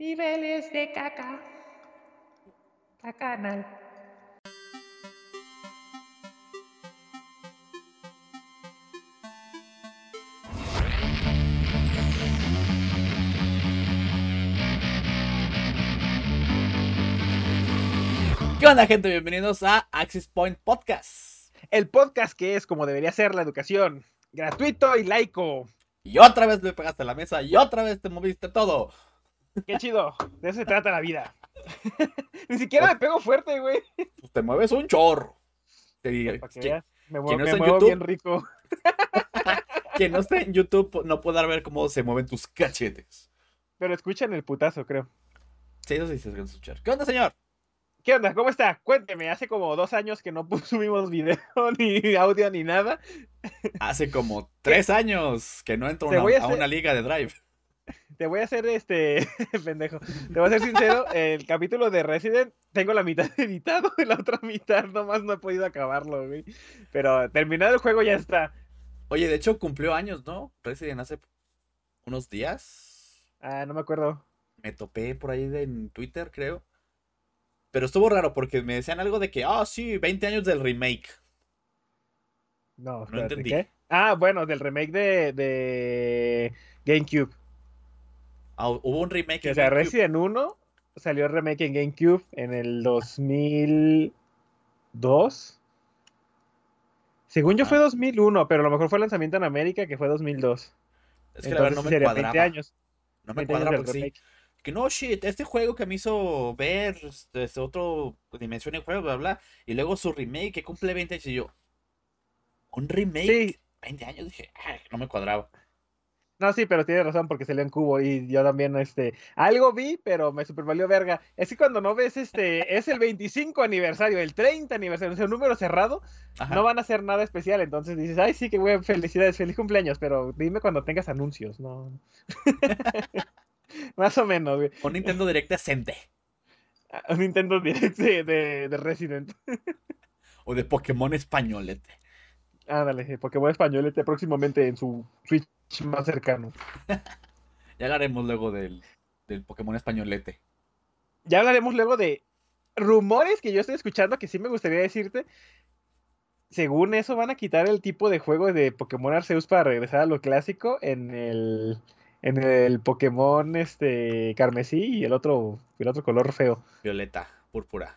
Niveles de caca. Cacanal. ¿Qué onda, gente? Bienvenidos a Axis Point Podcast. El podcast que es como debería ser la educación. Gratuito y laico. Y otra vez me pegaste a la mesa y otra vez te moviste todo. Qué chido. De eso se trata la vida. Ni siquiera me pego fuerte, güey. Pues te mueves un chorro. Te digo, Para que que- Me muevo, no me está en muevo YouTube. bien rico. quien no esté en YouTube no podrá ver cómo se mueven tus cachetes. Pero escuchan el putazo, creo. Sí, eso sí se a escuchar. ¿Qué onda, señor? ¿Qué onda? ¿Cómo está? Cuénteme. Hace como dos años que no subimos video, ni audio, ni nada. Hace como tres años que no entro una- a una liga de Drive. Te voy a hacer este. pendejo. Te voy a ser sincero. El capítulo de Resident tengo la mitad editado y la otra mitad nomás no he podido acabarlo, güey. Pero terminado el juego ya está. Oye, de hecho cumplió años, ¿no? Resident hace unos días. Ah, no me acuerdo. Me topé por ahí en Twitter, creo. Pero estuvo raro porque me decían algo de que, ah, sí, 20 años del remake. No, espérate, entendí. ¿qué? Ah, bueno, del remake de, de GameCube. Ah, hubo un remake. O sea, GameCube. Resident 1 salió el remake en GameCube en el 2002. Según yo Ah. fue 2001, pero a lo mejor fue el lanzamiento en América que fue 2002. Es que la verdad no Entonces me cuadraba. 20 años. No me 20 años cuadraba del porque sí. Que no, shit, este juego que me hizo ver este, este otro dimensión de juego, bla, bla. Y luego su remake que cumple 20 años. Y yo, ¿un remake? Sí, 20 años. Dije, "Ay, no me cuadraba. No, sí, pero tiene razón porque salió en cubo y yo también, este, algo vi, pero me super valió verga. Es que cuando no ves, este, es el 25 aniversario, el 30 aniversario, o sea, un número cerrado, Ajá. no van a hacer nada especial, entonces dices, ay, sí, que güey, felicidades, feliz cumpleaños, pero dime cuando tengas anuncios, ¿no? Más o menos, güey. Un Nintendo Direct decente. Ah, Un Nintendo Direct de, de, de Resident. O de Pokémon españolete. Ándale, Pokémon español este próximamente en su Switch más cercano. Ya hablaremos luego del, del Pokémon españolete. Ya hablaremos luego de rumores que yo estoy escuchando que sí me gustaría decirte. Según eso, van a quitar el tipo de juego de Pokémon Arceus para regresar a lo clásico en el, en el Pokémon este, carmesí y el otro, el otro color feo. Violeta, púrpura.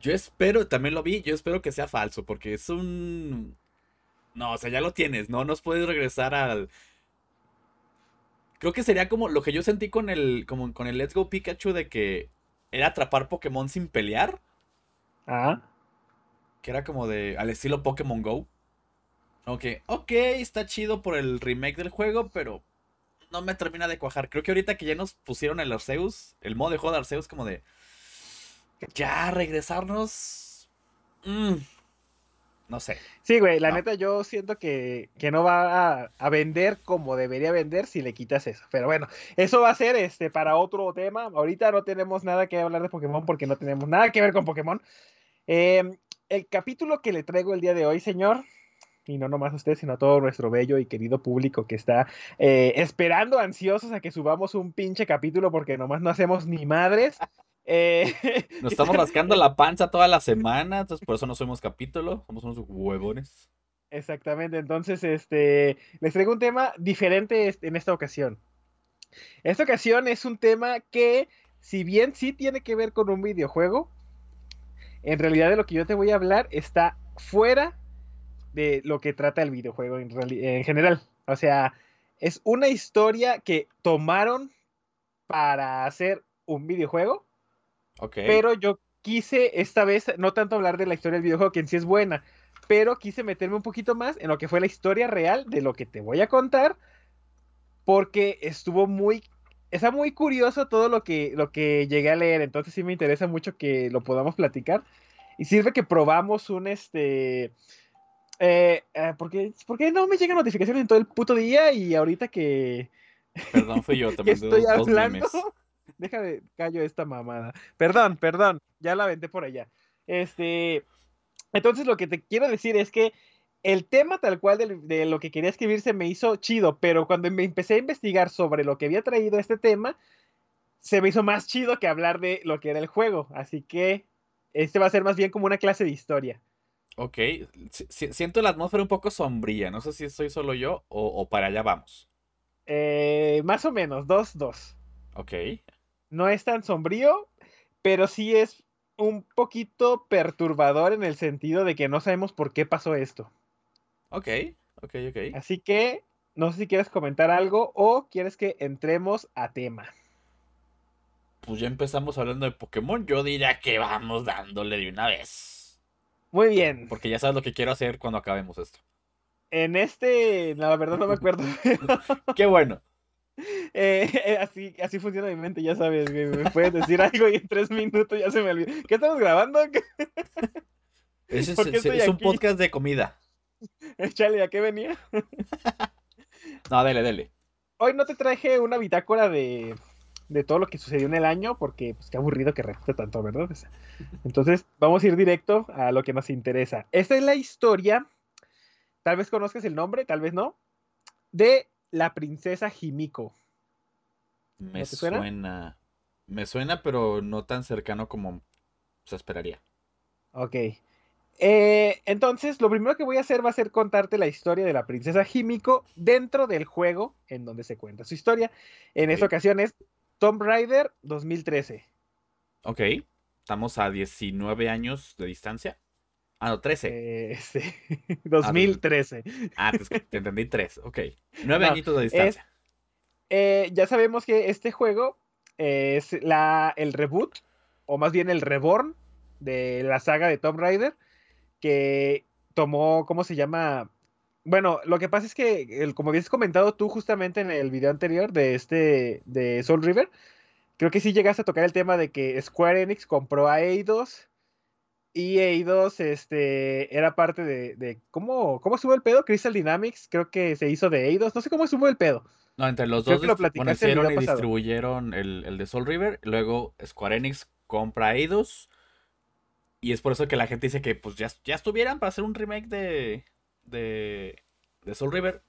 Yo espero, también lo vi, yo espero que sea falso, porque es un... No, o sea, ya lo tienes, ¿no? Nos puedes regresar al... Creo que sería como lo que yo sentí con el, como con el Let's Go Pikachu de que era atrapar Pokémon sin pelear, Ah, que era como de al estilo Pokémon Go. Ok, ok, está chido por el remake del juego, pero no me termina de cuajar. Creo que ahorita que ya nos pusieron el Arceus, el modo de juego de Arceus, como de ya regresarnos. Mm, no sé. sí, güey, la No. neta yo siento que, que no va a, a vender como debería vender si le quitas eso. Pero bueno, eso va a ser este para otro tema. Ahorita no tenemos nada que hablar de Pokémon porque no tenemos nada que ver con Pokémon. Eh, el capítulo que le traigo el día de hoy, señor, y no nomás a usted, sino a todo nuestro bello y querido público que está eh, esperando ansiosos a que subamos un pinche capítulo porque nomás no hacemos ni madres. Eh, Nos estamos rascando la panza toda la semana, entonces por eso no subimos capítulo. Somos unos huevones. Exactamente, entonces este les traigo un tema diferente en esta ocasión. Esta ocasión es un tema que, si bien sí tiene que ver con un videojuego, en realidad de lo que yo te voy a hablar está fuera de lo que trata el videojuego en general. O sea, es una historia que tomaron para hacer un videojuego, Ok. pero yo quise esta vez no tanto hablar de la historia del videojuego, que en sí es buena, pero quise meterme un poquito más en lo que fue la historia real de lo que te voy a contar, porque estuvo muy, está muy curioso todo lo que, lo que llegué a leer, entonces sí me interesa mucho que lo podamos platicar. Y sirve que probamos un este. Eh, eh, porque, porque no me llegan notificaciones en todo el puto día y ahorita que, Perdón, fui yo, mandé estoy dos, dos hablando. memes. Deja de callo esta mamada. Perdón, perdón, ya la aventé por allá. Este, entonces lo que te quiero decir es que el tema tal cual de, de lo que quería escribir se me hizo chido, pero cuando me empecé a investigar sobre lo que había traído este tema, se me hizo más chido que hablar de lo que era el juego. Así que este va a ser más bien como una clase de historia. Ok, siento la atmósfera un poco sombría. No sé si soy solo yo o, para allá vamos. Eh, más o menos, dos, dos. Ok. No es tan sombrío, pero sí es un poquito perturbador en el sentido de que no sabemos por qué pasó esto. Ok, ok, ok. Así que no sé si quieres comentar algo o quieres que entremos a tema. Pues ya empezamos hablando de Pokémon. Yo diría que vamos dándole de una vez. Muy bien. Porque ya sabes lo que quiero hacer cuando acabemos esto. En este, la verdad no me acuerdo. Qué bueno. Eh, así, así funciona mi mente, ya sabes, Me puedes decir algo y en tres minutos ya se me olvidó. ¿Qué estamos grabando? es, es un podcast de comida. Chale, ¿a qué venía? no, dele, dele. Hoy no te traje una bitácora de, de todo lo que sucedió en el año, porque pues qué aburrido que repite tanto, ¿verdad? Entonces, vamos a ir directo a lo que nos interesa. Esta es la historia, tal vez conozcas el nombre, tal vez no, de la princesa Jimiko. Me suena? Me suena, pero no tan cercano como se esperaría. Ok. Eh, entonces, lo primero que voy a hacer va a ser contarte la historia de la princesa Jimiko dentro del juego en donde se cuenta su historia. En esta ocasión es Tomb Raider 2013. Ok. Estamos a 19 años de distancia. Ah, no, 13. Eh, sí. 2013. Ah, te, entendí 3. Ok. 9 añitos de distancia. Eh, ya sabemos que este juego es la, el reboot, o más bien el reborn de la saga de Tomb Raider, que tomó, ¿cómo se llama? Bueno, lo que pasa es que, el, como habías comentado tú justamente en el video anterior de este, de Soul River, creo que sí llegaste a tocar el tema de que Square Enix compró a Eidos y Eidos este, era parte de, ¿cómo, ¿cómo estuvo el pedo? Crystal Dynamics, creo que se hizo de Eidos, no sé cómo estuvo el pedo. No, entre los dos lo hicieron y distribuyeron el, el, de Soul River, luego Square Enix compra Eidos, y es por eso que la gente dice que pues ya, ya estuvieran para hacer un remake de, de, de Soul River.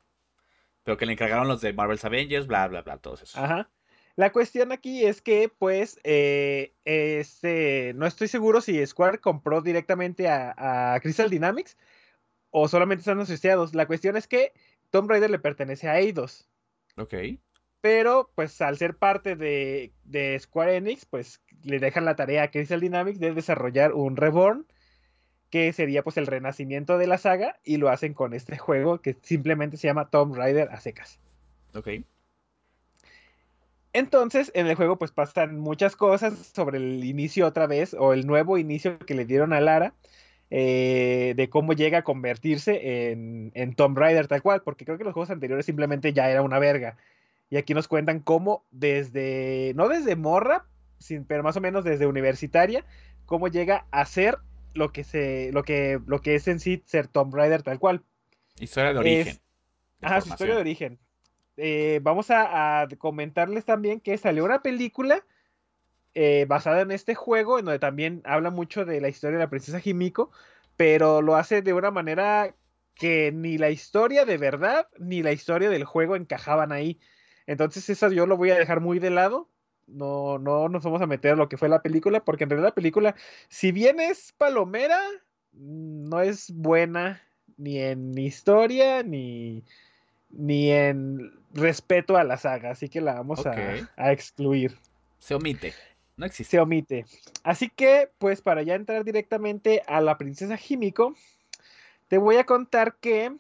Pero que le encargaron los de Marvel's Avengers, bla, bla, bla, todos esos. Ajá. La cuestión aquí es que, pues, eh, este, no estoy seguro si Square compró directamente a, Crystal Dynamics o solamente están asociados. La cuestión es que Tomb Raider le pertenece a Eidos. Ok. Pero, pues, al ser parte de, de Square Enix, pues, le dejan la tarea a Crystal Dynamics de desarrollar un Reborn que sería pues el renacimiento de la saga y lo hacen con este juego que simplemente se llama Tomb Raider a secas. Ok. Entonces, en el juego pues pasan muchas cosas sobre el inicio otra vez o el nuevo inicio que le dieron a Lara. Eh, de cómo llega a convertirse en, en Tomb Raider tal cual, porque creo que los juegos anteriores simplemente ya era una verga. Y aquí nos cuentan cómo desde, no desde morra, sin, pero más o menos desde universitaria, cómo llega a ser lo que se lo que lo que es en sí ser Tomb Raider tal cual. Historia de origen. ajá, su historia de origen. Eh, vamos a, comentarles también que salió una película eh, basada en este juego, en donde también habla mucho de la historia de la princesa Himiko, pero lo hace de una manera que ni la historia de verdad ni la historia del juego encajaban ahí. Entonces, eso yo lo voy a dejar muy de lado no, no nos vamos a meter a lo que fue la película, porque en realidad la película, si bien es palomera, no es buena ni en historia ni, ni en respeto a la saga, así que la vamos a, excluir. Se omite, no existe. Se omite. Así que, pues para ya entrar directamente a la princesa Jimiko, te voy a contar que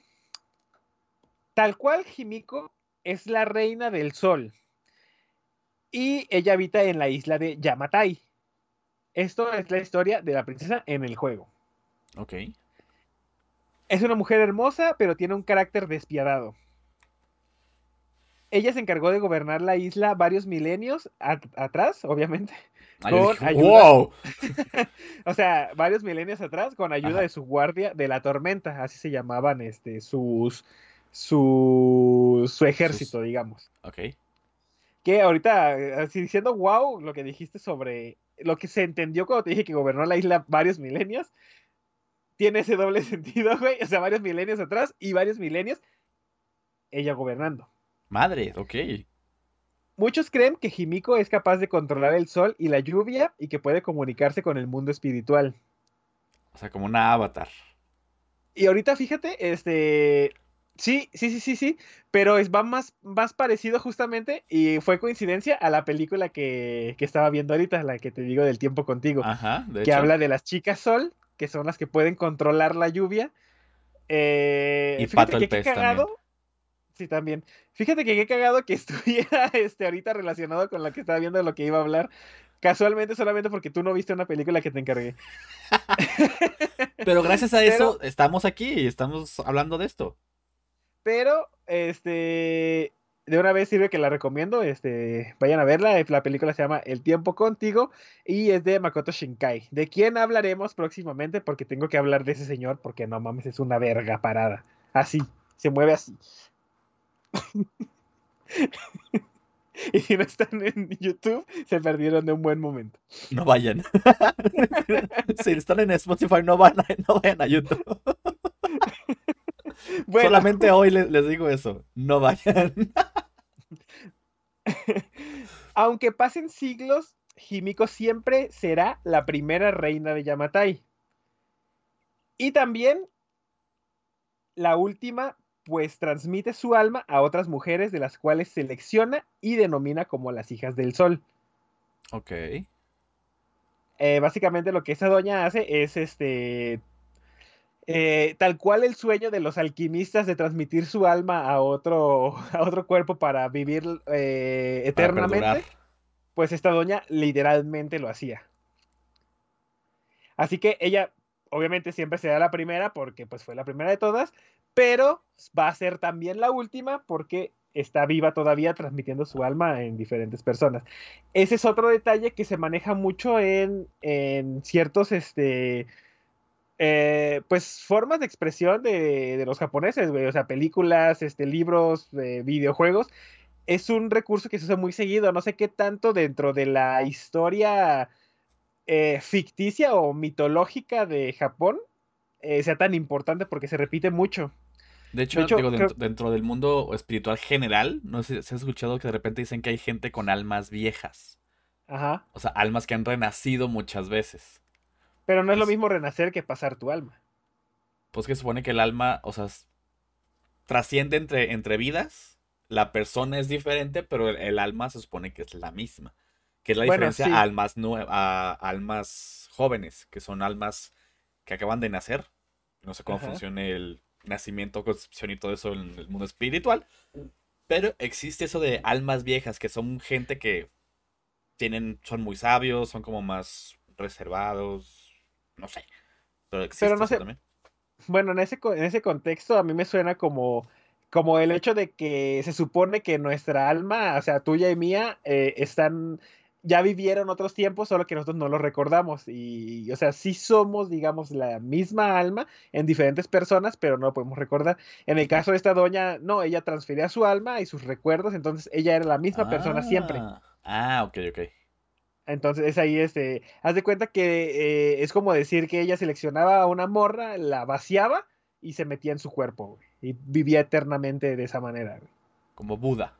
tal cual Jimiko es la reina del sol y ella habita en la isla de Yamatai. Esto es la historia de la princesa en el juego. Ok. Es una mujer hermosa, pero tiene un carácter despiadado. Ella se encargó de gobernar la isla varios milenios atrás, obviamente. con ¡Wow! o sea, varios milenios atrás, con ayuda de su guardia de la tormenta, así se llamaban este, sus, su, su ejército, digamos. Ok que ahorita, así diciendo wow, lo que dijiste sobre lo que se entendió cuando te dije que gobernó la isla varios milenios, tiene ese doble sentido, güey. O sea, varios milenios atrás y varios milenios ella gobernando. Madre, ok. Muchos creen que Himiko es capaz de controlar el sol y la lluvia y que puede comunicarse con el mundo espiritual. O sea, como una avatar. Y ahorita fíjate, este, sí, sí, sí, sí, sí, pero es, va más, más parecido justamente y fue coincidencia a la película que, que estaba viendo ahorita, la que te digo del tiempo contigo, Ajá, de que hecho. habla de las chicas sol, que son las que pueden controlar la lluvia. Eh, Y fíjate Pato el que qué pez cagado. también. Sí, también. Fíjate que qué cagado que estuviera este, ahorita relacionado con lo que estaba viendo de lo que iba a hablar. Casualmente, solamente porque tú no viste una película que te encargué. Pero gracias a Pero- eso estamos aquí y estamos hablando de esto. Pero, este, de una vez sirve que la recomiendo. Este, vayan a verla. La película se llama El tiempo contigo y es de Makoto Shinkai. De quién hablaremos próximamente porque tengo que hablar de ese señor porque no mames, es una verga parada. Así, se mueve así. y si no están en YouTube, se perdieron de un buen momento. No vayan. si están en Spotify, no, van a- no vayan a YouTube. Bueno, Solamente hoy les, les digo eso. No vayan. aunque pasen siglos, Himiko siempre será la primera reina de Yamatai. Y también la última, pues transmite su alma a otras mujeres de las cuales selecciona y denomina como las hijas del sol. Ok. Eh, básicamente lo que esa doña hace es este. eh, tal cual el sueño de los alquimistas de transmitir su alma a otro, a otro cuerpo para vivir eh, eternamente. pues esta doña literalmente lo hacía. Así que ella, obviamente, siempre será la primera porque pues fue la primera de todas, pero va a ser también la última porque está viva todavía transmitiendo su alma en diferentes personas. Ese es otro detalle que se maneja mucho en, en ciertos, este, eh, pues formas de expresión de, de los japoneses, güey, o sea, películas, este, libros, eh, videojuegos, es un recurso que se usa muy seguido. No sé qué tanto dentro de la historia eh, ficticia o mitológica de Japón eh, sea tan importante porque se repite mucho. De hecho, De hecho, digo, creo- dentro, dentro del mundo espiritual general, no sé si has escuchado que de repente dicen que hay gente con almas viejas. Ajá. O sea, almas que han renacido muchas veces. Pero no es lo Es- mismo renacer que pasar tu alma. Pues que supone que el alma, o sea, trasciende entre, entre vidas. La persona es diferente, pero el, el alma se supone que es la misma. Que es la Bueno, diferencia sí. a almas a almas jóvenes, que son almas que acaban de nacer. No sé cómo Ajá. funciona el nacimiento, concepción y todo eso en el mundo espiritual. Pero existe eso de almas viejas, que son gente que tienen, son muy sabios, son como más reservados. No sé. Pero existe Pero no eso sé, también. Bueno, en ese, en ese contexto a mí me suena como, como el hecho de que se supone que nuestra alma, o sea, tuya y mía, eh, están, ya vivieron otros tiempos, solo que nosotros no los recordamos. Y, o sea, sí somos, digamos, la misma alma en diferentes personas, pero no lo podemos recordar. En el caso de esta doña, no, ella transfería su alma y sus recuerdos, entonces ella era la misma persona siempre. Ah, Ah, ok, ok. Entonces es ahí, este, haz de cuenta que eh, es como decir que ella seleccionaba a una morra, la vaciaba y se metía en su cuerpo, güey, y vivía eternamente de esa manera. güey. Como Buda.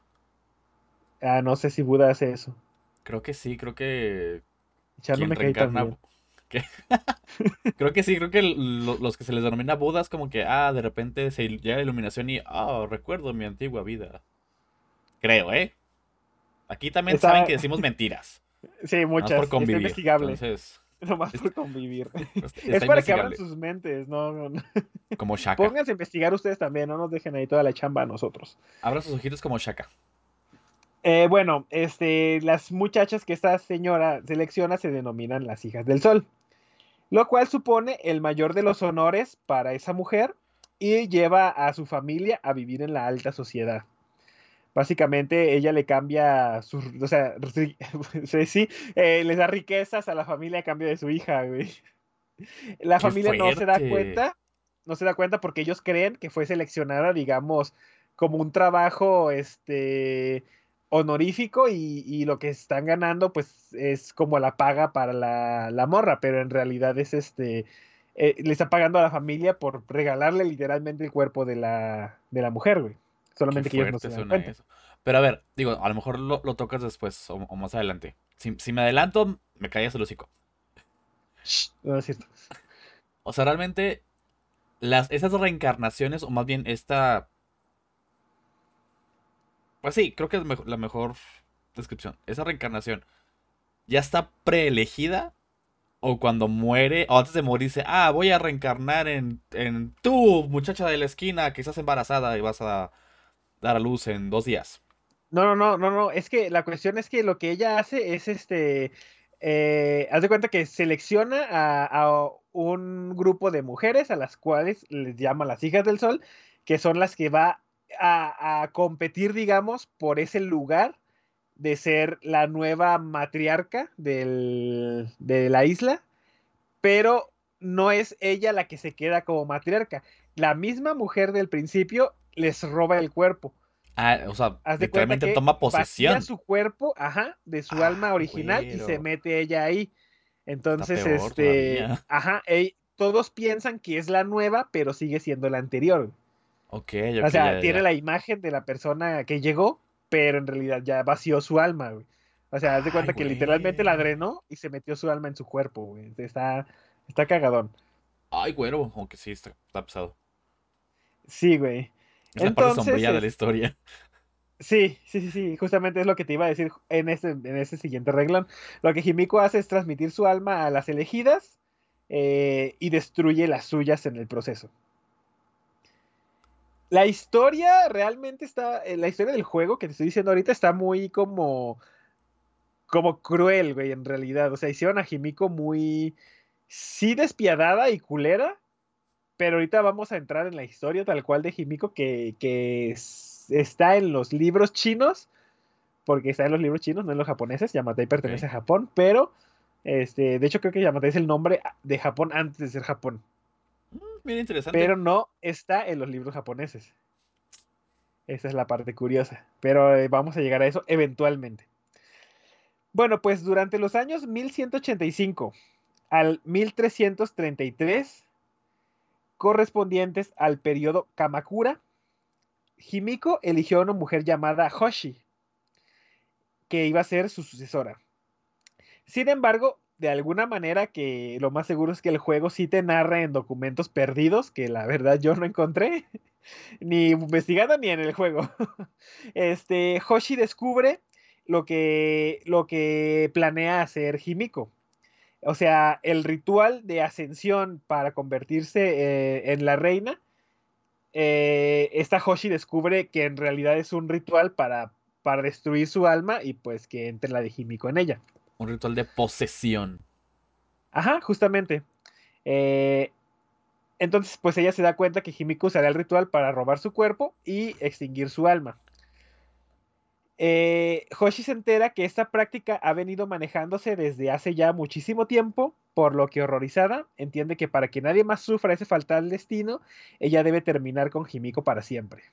Ah, no sé si Buda hace eso. Creo que sí, creo que. Me reencarna. creo que sí, creo que lo- los que se les denomina Budas, como que, ah, de repente se llega la iluminación y, ah, recuerdo mi antigua vida. Creo, ¿eh? Aquí también Está- saben que decimos mentiras. Sí, muchas. por Está convivir. investigable. Entonces, Nomás por convivir. está es para que abran investigable. sus mentes, no, no, no. Como Shaka. Pónganse a investigar ustedes también, no nos dejen ahí toda la chamba a nosotros. Abran sus ojitos como Shaka. Eh, bueno, este, las muchachas que esta señora selecciona se denominan las hijas del sol, lo cual supone el mayor de los honores para esa mujer y lleva a su familia a vivir en la alta sociedad. Básicamente ella le cambia sus, o sea, sí, eh, les da riquezas a la familia a cambio de su hija, güey. La ¡Qué familia no se da cuenta, no se da cuenta porque ellos creen que fue seleccionada, digamos, como un trabajo, este, honorífico y, y lo que están ganando pues es como la paga para la, la morra, pero en realidad es este, eh, le está pagando a la familia por regalarle literalmente el cuerpo de la, de la mujer, güey. Solamente Qué que ellos no se dan cuenta. eso. Pero a ver, digo, a lo mejor lo, lo tocas después o, o más adelante. Si, si me adelanto, me callas el hocico. Shh, no es cierto. O sea, realmente, las, esas reencarnaciones, o más bien esta. Pues sí, creo que es la mejor descripción. Esa reencarnación ya está preelegida. O cuando muere, o antes de morir, dice: Ah, voy a reencarnar en, en tú, muchacha de la esquina, que estás embarazada y vas a dar a luz en dos días. No, no, no, no, no. Es que la cuestión es que lo que ella hace es este. eh, haz de cuenta que selecciona a, a un grupo de mujeres a las cuales les llama las hijas del sol, que son las que va a, a competir, digamos, por ese lugar de ser la nueva matriarca del- de la isla, pero no es ella la que se queda como matriarca. La misma mujer del principio les roba el cuerpo. Ah, o sea, Haz de cuenta literalmente que toma posesión. su cuerpo, ajá, de su Ah, alma original y se mete ella ahí. Entonces, este, ajá, ey- todos piensan que es la nueva, pero sigue siendo la anterior. Ok, o sea, ya, tiene ya. la imagen de la persona que llegó, pero en realidad ya vació su alma, güey. O sea, haz de cuenta Ay, que literalmente la drenó y se metió su alma en su cuerpo, güey. Está, está cagadón. Ay, güero, aunque sí, está, está pesado. Sí, güey. Es la parte sombría de la historia. Sí, sí, sí, sí, justamente es lo que te iba a decir en este, en este siguiente reglón. Lo que Himiko hace es transmitir su alma a las elegidas eh, y destruye las suyas en el proceso. La historia realmente está, eh, la historia del juego que te estoy diciendo ahorita está muy como, como cruel, güey, en realidad. O sea, hicieron a Himiko muy, sí despiadada y culera, pero ahorita vamos a entrar en la historia tal cual de Himiko que, que es- está en los libros chinos, porque está en los libros chinos, no en los japoneses. Yamatai pertenece a Japón, pero este, de hecho creo que Yamatai es el nombre de Japón antes de ser Japón, Mm, pero no está en los libros japoneses. Esa es la parte curiosa, pero eh, vamos a llegar a eso eventualmente. Bueno, pues durante los años 1185 al 1333, correspondientes al periodo Kamakura, Himiko eligió a una mujer llamada Hoshi, que iba a ser su sucesora. Sin embargo, de alguna manera que lo más seguro es que el juego sí te narra en documentos perdidos, que la verdad yo no encontré, ni investigando ni en el juego. Este, Hoshi descubre lo que, lo que planea hacer Himiko. O sea, el ritual de ascensión para convertirse eh, en la reina, eh, esta Hoshi descubre que en realidad es un ritual para, para destruir su alma y pues que entre la de Himiko en ella. Un ritual de posesión. Ajá, justamente. Eh, entonces, pues ella se da cuenta que Himiko usará el ritual para robar su cuerpo y extinguir su alma. Eh, Hoshi se entera que esta práctica ha venido manejándose desde hace ya muchísimo tiempo, por lo que horrorizada entiende que para que nadie más sufra ese fatal destino, ella debe terminar con Himiko para siempre.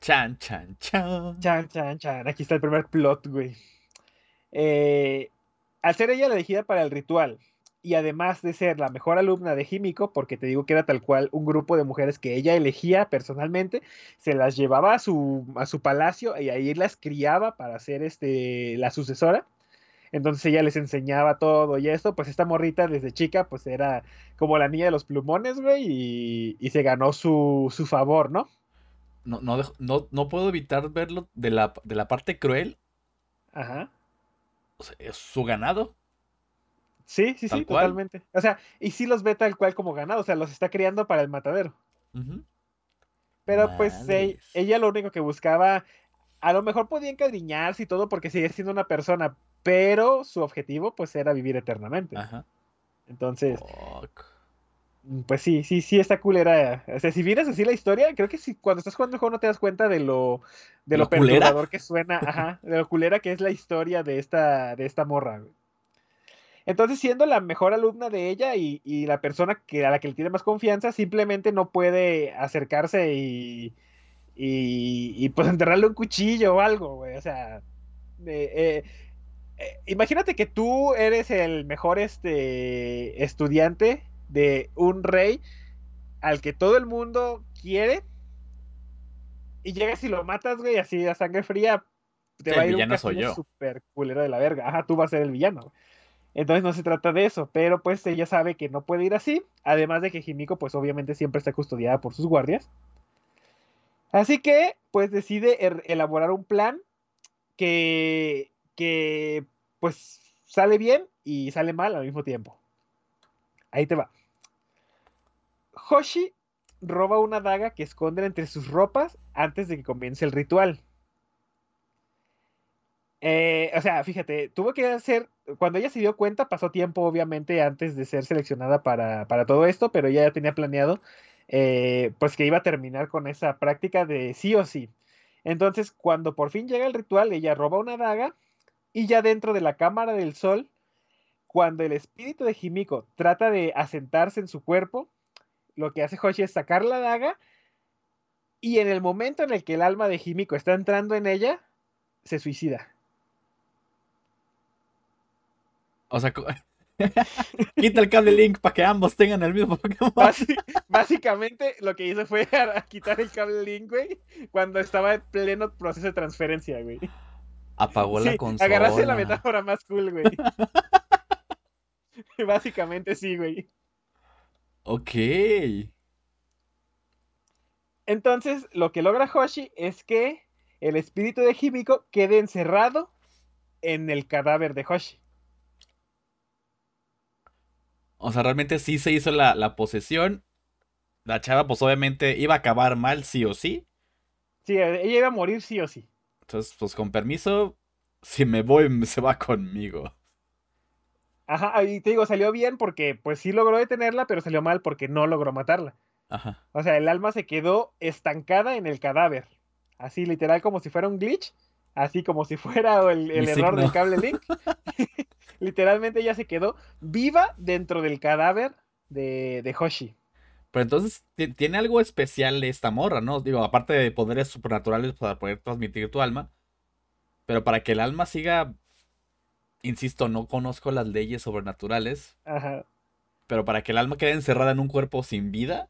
Chan, chan, chan. Chan, chan, chan. Aquí está el primer plot, güey. Eh, al ser ella la elegida para el ritual, y además de ser la mejor alumna de Himiko, porque te digo que era tal cual un grupo de mujeres que ella elegía personalmente, se las llevaba a su, a su palacio y ahí las criaba para ser este, la sucesora. Entonces ella les enseñaba todo y esto, pues esta morrita desde chica pues era como la niña de los plumones, güey, y, y se ganó su, su favor, ¿no? No, no, no, no puedo evitar verlo de la, de la parte cruel. Ajá. O sea, es su ganado. Sí, sí, sí, cual. totalmente. O sea, y sí los ve tal cual como ganado, o sea, los está criando para el matadero. Pero pues ella lo único que buscaba, a lo mejor podía encariñarse y todo porque sigue siendo una persona, pero su objetivo pues era vivir eternamente. Ajá. Entonces, Fuck. Mm, pues sí, sí, sí está culera. O sea, si vienes así la historia, creo que si cuando estás jugando el juego no te das cuenta de lo de lo, perturbador que suena, ajá, de lo culera que es la historia de esta de esta morra. Entonces, siendo la mejor alumna de ella y, y la persona que, a la que le tiene más confianza, simplemente no puede acercarse y, y, y, pues enterrarle un cuchillo o algo, güey. O sea, eh, eh, eh, imagínate que tú eres el mejor este, estudiante de un rey al que todo el mundo quiere y llegas y lo matas, güey, así a sangre fría, te Sí, va a ir un soy yo. súper culero de la verga. Ajá, tú vas a ser el villano. güey. Entonces no se trata de eso, pero pues ella sabe que no puede ir así, además de que Himiko pues obviamente siempre está custodiada por sus guardias. Así que pues decide er- elaborar un plan que, que pues sale bien y sale mal al mismo tiempo. Ahí te va. Hoshi roba una daga que esconde entre sus ropas antes de que comience el ritual. Eh, o sea, fíjate, tuvo que hacer, cuando ella se dio cuenta, pasó tiempo obviamente antes de ser seleccionada para, para todo esto, pero ella ya tenía planeado eh, pues que iba a terminar con esa práctica de sí o sí. Entonces, cuando por fin llega el ritual, ella roba una daga y ya dentro de la cámara del sol, cuando el espíritu de Himiko trata de asentarse en su cuerpo, lo que hace Hoshi es sacar la daga y en el momento en el que el alma de Himiko está entrando en ella, se suicida. O sea, quita el cable Link para que ambos tengan el mismo Pokémon. Básicamente lo que hizo fue a- a quitar el cable Link, güey, cuando estaba en pleno proceso de transferencia, güey. Apagó la consola. agarraste la metáfora más cool, güey. Básicamente sí, güey. Ok. Entonces, lo que logra Hoshi es que el espíritu de Himiko quede encerrado en el cadáver de Hoshi. O sea, realmente sí se hizo la, la posesión. La chava, pues obviamente iba a acabar mal, sí o sí. Sí, ella iba a morir sí o sí. Entonces, pues con permiso, si me voy, se va conmigo. Ajá, y te digo, salió bien porque pues sí logró detenerla, pero salió mal porque no logró matarla. Ajá. O sea, el alma se quedó estancada en el cadáver. Así literal como si fuera un glitch. Así como si fuera el, el error signo. del cable link. Literalmente ella se quedó viva dentro del cadáver de, de Hoshi. Pero entonces ti- tiene algo especial esta morra, ¿no? Digo, aparte de poderes supernaturales para poder transmitir tu alma. Pero para que el alma siga, insisto, no conozco las leyes sobrenaturales. Ajá. Pero para que el alma quede encerrada en un cuerpo sin vida,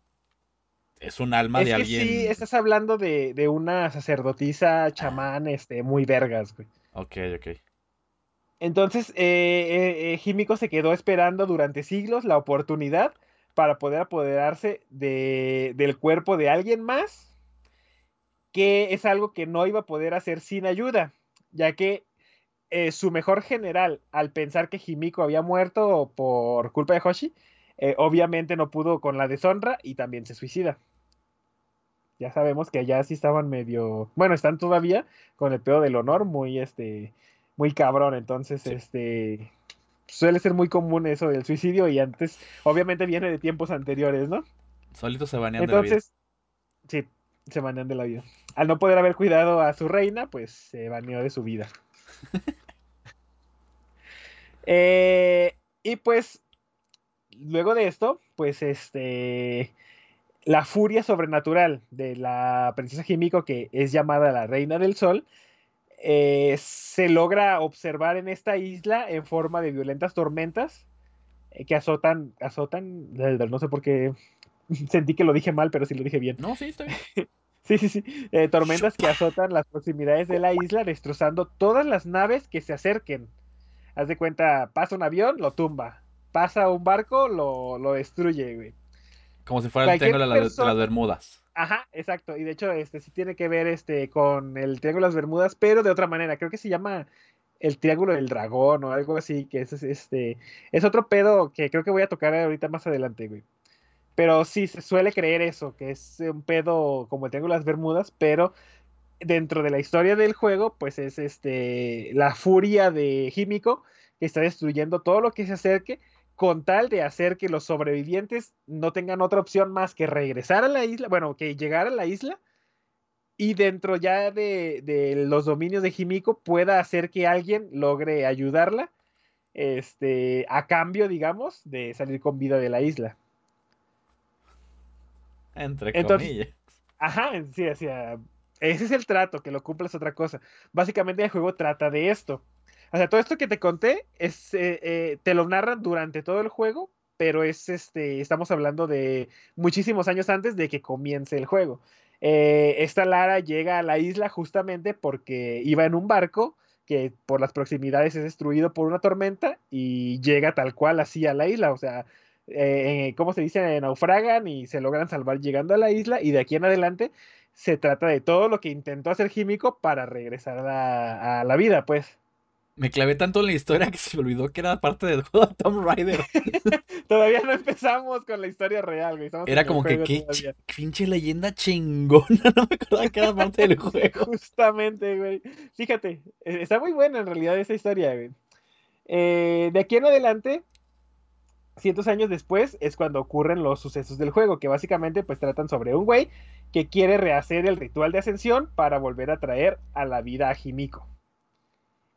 es un alma Es de que alguien. sí, estás hablando de, de una sacerdotisa chamán este, muy vergas, güey. Ok, ok. Entonces, eh, eh, eh, se quedó esperando durante siglos la oportunidad para poder apoderarse de, del cuerpo de alguien más, que es algo que no iba a poder hacer sin ayuda, ya que eh, su mejor general, al pensar que Himiko había muerto por culpa de Hoshi, eh, obviamente no pudo con la deshonra y también se suicida. Ya sabemos que allá sí estaban medio, bueno, están todavía con el pedo del honor, muy este, muy cabrón, entonces Sí. este suele ser muy común eso del suicidio y antes, obviamente viene de tiempos anteriores, ¿no? Solitos se banean de la vida. Entonces, sí, se banean de la vida. Al no poder haber cuidado a su reina, pues se baneó de su vida. Eh, y pues, luego de esto, pues este, la furia sobrenatural de la princesa Himiko, que es llamada la Reina del Sol, eh, se logra observar en esta isla en forma de violentas tormentas eh, que azotan, azotan, no sé por qué sentí que lo dije mal, pero sí lo dije bien. No, sí, está bien. Sí, sí, sí. Eh, tormentas que azotan las proximidades de la isla, destrozando todas las naves que se acerquen. Haz de cuenta, pasa un avión, lo tumba. Pasa un barco, lo, lo destruye, güey. Como si fuera el Cualquier triángulo de, las Bermudas. Ajá, exacto. Y de hecho, este sí tiene que ver este con el Triángulo de las Bermudas, pero de otra manera. Creo que se llama el Triángulo del Dragón o algo así, que es este. Es otro pedo que creo que voy a tocar ahorita más adelante, güey. Pero sí, se suele creer eso, que es un pedo como el Triángulo de las Bermudas, pero dentro de la historia del juego, pues es este la furia de Himiko que está destruyendo todo lo que se acerque con tal de hacer que los sobrevivientes no tengan otra opción más que regresar a la isla, bueno, que llegar a la isla y dentro ya de, de los dominios de Himiko pueda hacer que alguien logre ayudarla, este, a cambio, digamos, de salir con vida de la isla. Entre Entonces- comillas. Ajá, sí, sea, ese es el trato, que lo cumplas otra cosa. Básicamente el juego trata de esto. O sea, todo esto que te conté es, eh, eh, te lo narran durante todo el juego, pero es este, estamos hablando de muchísimos años antes de que comience el juego. Eh, esta Lara llega a la isla justamente porque iba en un barco que por las proximidades es destruido por una tormenta y llega tal cual así a la isla. O sea, eh, ¿cómo se dice? Naufragan y se logran salvar llegando a la isla y de aquí en adelante se trata de todo lo que intentó hacer Químico para regresar a, a la vida, pues. Me clavé tanto en la historia que se me olvidó que era parte del juego de Tomb Raider. Todavía no empezamos con la historia real, güey. era como que qué pinche leyenda chingona. No me acordaba que era parte del juego. Justamente, güey. Fíjate, e, está muy buena en realidad esa historia, güey. Eh, de aquí en adelante, cientos años después, es cuando ocurren los sucesos del juego, que básicamente pues tratan sobre un güey que quiere rehacer el ritual de ascensión para volver a traer a la vida a Jimiko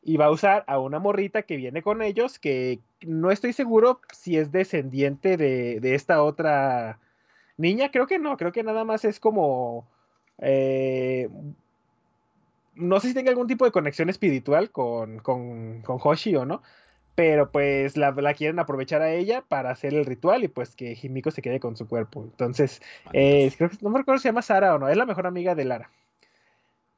y va a usar a una morrita que viene con ellos, que no estoy seguro si es descendiente de, esta otra niña, creo que no, creo que nada más es como... Eh, no sé si tenga algún tipo de conexión espiritual con, con, con Hoshi o no, pero pues la, quieren aprovechar a ella para hacer el ritual y pues que Himiko se quede con su cuerpo. Entonces, eh, creo que, no me recuerdo si se llama Sara o no, es la mejor amiga de Lara.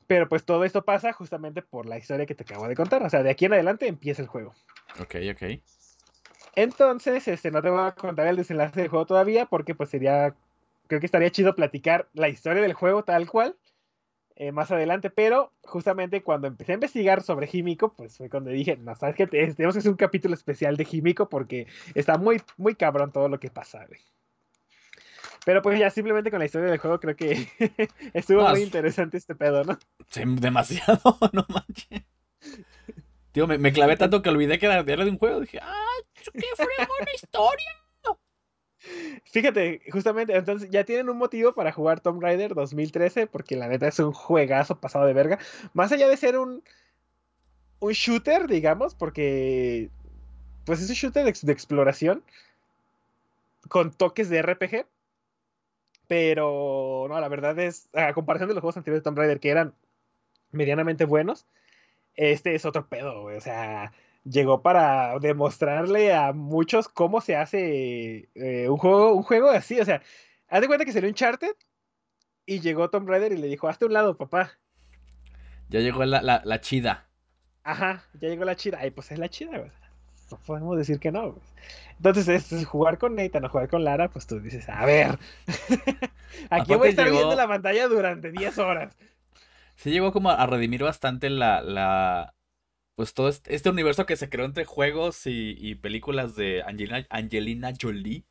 Pero pues todo esto pasa justamente por la historia que te acabo de contar. O sea, de aquí en adelante empieza el juego. Ok, ok. Entonces, este, no te voy a contar el desenlace del juego todavía porque pues sería, creo que estaría chido platicar la historia del juego tal cual eh, más adelante, pero justamente cuando empecé a investigar sobre Himiko, pues fue cuando dije, no, sabes que tenemos que hacer un capítulo especial de Himiko porque está muy, muy cabrón todo lo que pasa, güey. Pero pues ya simplemente con la historia del juego creo que estuvo muy interesante este pedo, ¿no? Sí, demasiado, no manches. Tío, me, clavé tanto que olvidé que era, de un juego. Dije, ¡ah! ¡Qué fregona historia! Fíjate, justamente, entonces ya tienen un motivo para jugar Tomb Raider 2013, porque la neta es un juegazo pasado de verga. Más allá de ser un, un shooter, digamos, porque pues es un shooter de exploración con toques de RPG. Pero no, la verdad es, a comparación de los juegos anteriores de Tomb Raider que eran medianamente buenos, este es otro pedo, O sea, llegó para demostrarle a muchos cómo se hace eh, un juego, un juego así. O sea, haz de cuenta que salió Uncharted y llegó Tomb Raider y le dijo, hazte un lado, papá. Ya llegó la, la, la chida. Ajá, ya llegó la chida. Ay, pues es la chida, güey no podemos decir que no. Entonces, es, jugar con Nathan o jugar con Lara, pues tú dices, a ver, aquí voy a estar viendo la pantalla durante 10 horas. Sí llegó como a redimir bastante la, la pues todo este, universo que se creó entre juegos y, películas de Angelina, Angelina Jolie.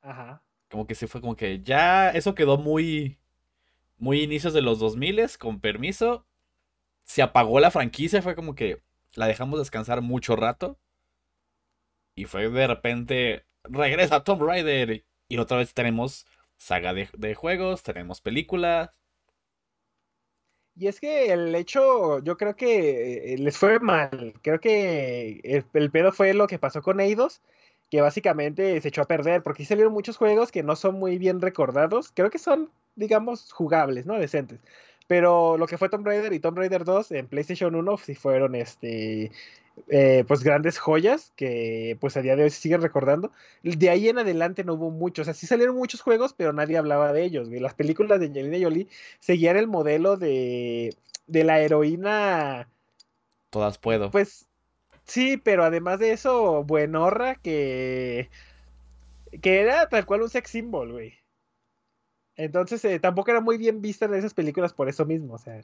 Ajá. Como que se fue como que ya eso quedó muy muy inicios de los 2000 con permiso. Se apagó la franquicia, fue como que la dejamos descansar mucho rato. Y fue de repente, regresa Tomb Raider. Y otra vez tenemos saga de, juegos, tenemos películas. Y es que el hecho, yo creo que eh, les fue mal. Creo que el, pedo fue lo que pasó con Eidos, que básicamente se echó a perder, porque salieron muchos juegos que no son muy bien recordados. Creo que son, digamos, jugables, ¿no? Decentes. Pero lo que fue Tomb Raider y Tomb Raider 2 en PlayStation 1 sí fueron este eh, pues grandes joyas que pues a día de hoy se siguen recordando. De ahí en adelante no hubo muchos, o sea, sí salieron muchos juegos, pero nadie hablaba de ellos. Las películas de Angelina Jolie seguían el modelo de, de la heroína. Todas puedo. Pues sí, pero además de eso, buenorra que que era tal cual un sex symbol, güey. Entonces eh, tampoco era muy bien vista en esas películas por eso mismo, o sea,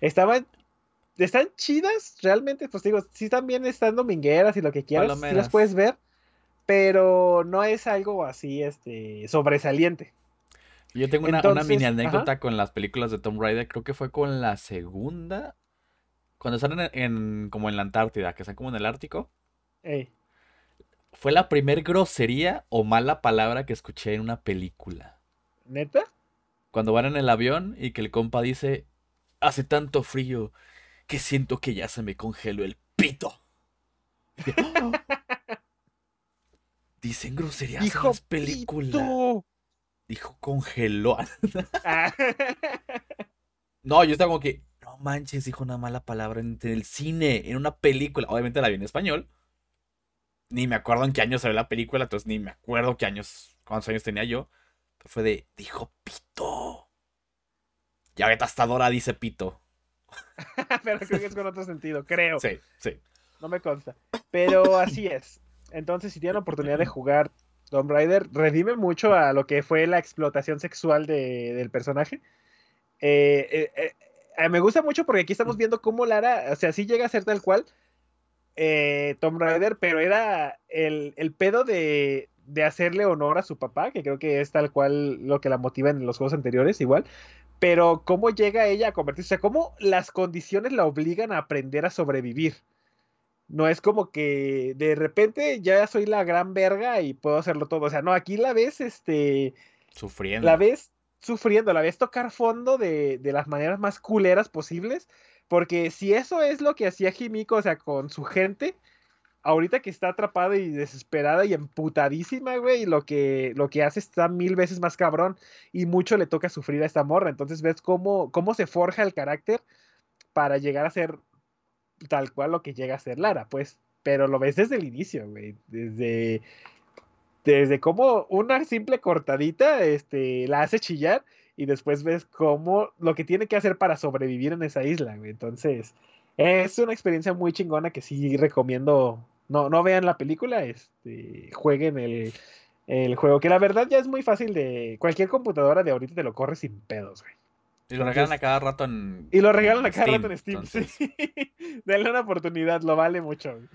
estaban están chidas, realmente, pues digo, sí bien, están domingueras y lo que quieras, sí las puedes ver, pero no es algo así, este, sobresaliente. Yo tengo una, mini anécdota con las películas de Tomb Raider, creo que fue con la segunda, cuando están en, como en la Antártida, que están como en el Ártico. Fue la primer grosería o mala palabra que escuché en una película. ¿Neta? Cuando van en el avión y que el compa dice, hace tanto frío que siento que ya se me congeló el pito. Dicen groserías en las películas. Dijo congeló. no, yo estaba como que, no manches, dijo una mala palabra en el cine, en una película. Obviamente la vi en español. Ni me acuerdo en qué años salió la película, entonces ni me acuerdo qué años, cuántos años tenía yo. Pero fue de, dijo pito. Ya ves, hasta Dora dice pito. Pero creo que es con otro sentido, creo. Sí, sí. No me consta. Pero así es. Entonces, si tienen la oportunidad de jugar Tomb Raider, redime mucho a lo que fue la explotación sexual de- del personaje. Eh, eh, eh, me gusta mucho porque aquí estamos viendo cómo Lara, o sea, sí llega a ser tal cual Tomb Raider, pero era el, el pedo de, de hacerle honor a su papá, que creo que es tal cual lo que la motiva en los juegos anteriores, igual. Pero cómo llega ella a convertirse, o sea, cómo las condiciones la obligan a aprender a sobrevivir. No es como que de repente ya soy la gran verga y puedo hacerlo todo. O sea, no, aquí la ves, este, Sufriendo. la ves sufriendo, la ves tocar fondo de, de las maneras más culeras posibles. Porque si eso es lo que hacía Himiko, o sea, con su gente, ahorita que está atrapada y desesperada y emputadísima, güey, lo que, lo que hace está mil veces más cabrón y mucho le toca sufrir a esta morra. Entonces ves cómo, cómo se forja el carácter para llegar a ser tal cual lo que llega a ser Lara, pues. Pero lo ves desde el inicio, güey. Desde, desde cómo una simple cortadita este, la hace chillar y después ves cómo lo que tiene que hacer para sobrevivir en esa isla, güey. Entonces, es una experiencia muy chingona que sí recomiendo. No, no vean la película, este, jueguen el, el juego, que la verdad ya es muy fácil de. Cualquier computadora de ahorita te lo corre sin pedos, güey. Y lo regalan a cada rato en. Y lo regalan a cada Steam, rato en Steam. entonces. sí. Denle una oportunidad, lo vale mucho. güey.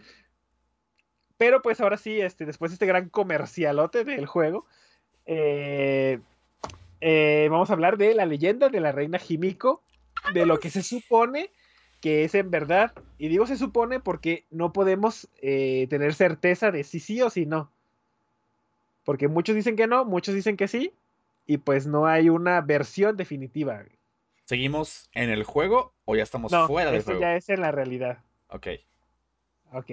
Pero pues ahora sí, este, después de este gran comercialote del juego, eh, eh, vamos a hablar de la leyenda de la reina Himiko, de lo que se supone que es en verdad. Y digo se supone porque no podemos eh, tener certeza de si sí o si no. Porque muchos dicen que no, muchos dicen que sí, y pues no hay una versión definitiva. ¿Seguimos en el juego o ya estamos No, fuera del juego? ya es en la realidad. Ok. Ok.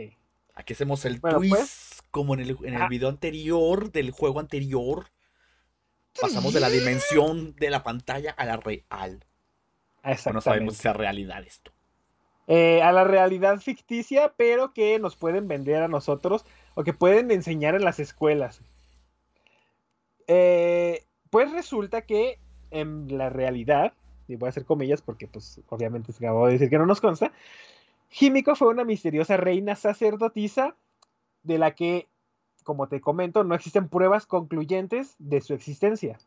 Aquí hacemos el Bueno, twist pues. como en el, en el Ah. video anterior del juego anterior. Pasamos de la dimensión de la pantalla a la real. No sabemos si es realidad esto. Eh, a la realidad ficticia, pero que nos pueden vender a nosotros o que pueden enseñar en las escuelas. Eh, pues resulta que en la realidad, y voy a hacer comillas porque pues obviamente se acabó de decir que no nos consta, Himiko fue una misteriosa reina sacerdotisa de la que, como te comento, no existen pruebas concluyentes de su existencia.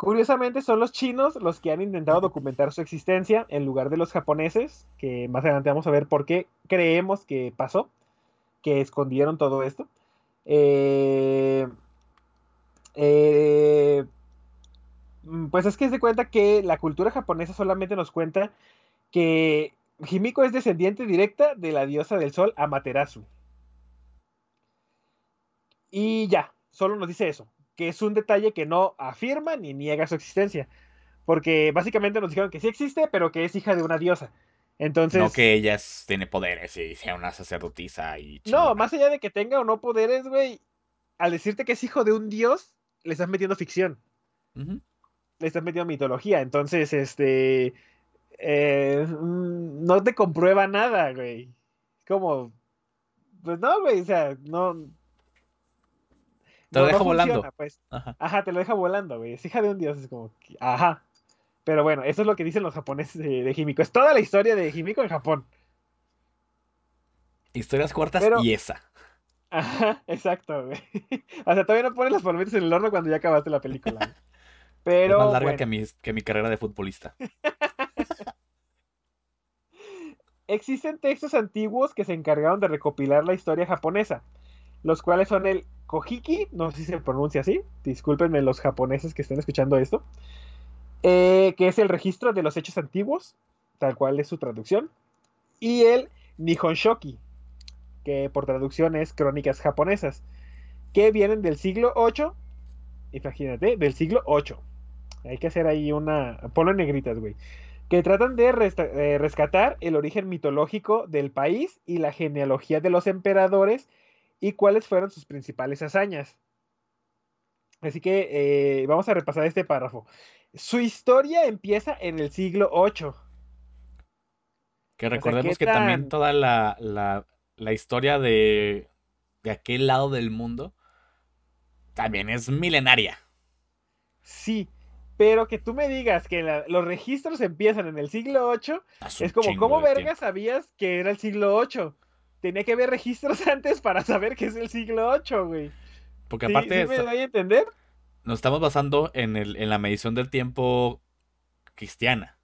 Curiosamente son los chinos los que han intentado documentar su existencia en lugar de los japoneses, que más adelante vamos a ver por qué creemos que pasó, que escondieron todo esto. Eh, eh, mm, pues es que es de cuenta que la cultura japonesa solamente nos cuenta que Himiko es descendiente directa de la diosa del sol Amaterasu. Y ya, solo nos dice eso, que es un detalle que no afirma ni niega su existencia. Porque básicamente nos dijeron que sí existe, pero que es hija de una diosa. Entonces, no que ella tiene poderes y sea una sacerdotisa y no, más allá de que tenga o no poderes, güey, al decirte que es hijo de un dios, le estás metiendo ficción, le estás metiendo mitología. Entonces, este, eh, mm, no te comprueba nada, güey. Como, pues no, güey, o sea, no. Te lo no- no deja volando. funciona, pues. Ajá. Ajá, te lo deja volando, güey. Es hija de un dios, es como, que- ajá. Pero bueno, eso es lo que dicen los japoneses de, de Himiko. Es toda la historia de Himiko en Japón. Historias cortas Pero- y esa. Ajá, exacto, güey. O sea, todavía no pones las palomitas en el horno cuando ya acabaste la película. güey. Pero. es más larga bueno, que, mi, que mi carrera de futbolista. Existen textos antiguos que se encargaron de recopilar la historia japonesa, los cuales son el Kojiki, no sé si se pronuncia así, discúlpenme los japoneses que estén escuchando esto, eh, que es el registro de los hechos antiguos, tal cual es su traducción, y el Nihonshoki, que por traducción es crónicas japonesas, que vienen del siglo 8, imagínate, del siglo 8. Hay que hacer ahí una, ponlo en negritas, güey que tratan de eh, rescatar el origen mitológico del país y la genealogía de los emperadores y cuáles fueron sus principales hazañas. Así que eh, vamos a repasar este párrafo. Su historia empieza en el siglo VIII. Que recordemos ¿qué que también toda la, la, la historia de, de aquel lado del mundo también es milenaria. Sí, Pero que tú me digas que la- los registros empiezan en el siglo VIII, es como, ¿cómo verga sabías que era el siglo VIII? Tenía que ver registros antes para saber que es el siglo VIII, güey. Porque ¿Sí, aparte sí me doy a entender? nos estamos basando en, el, en la medición del tiempo cristiana.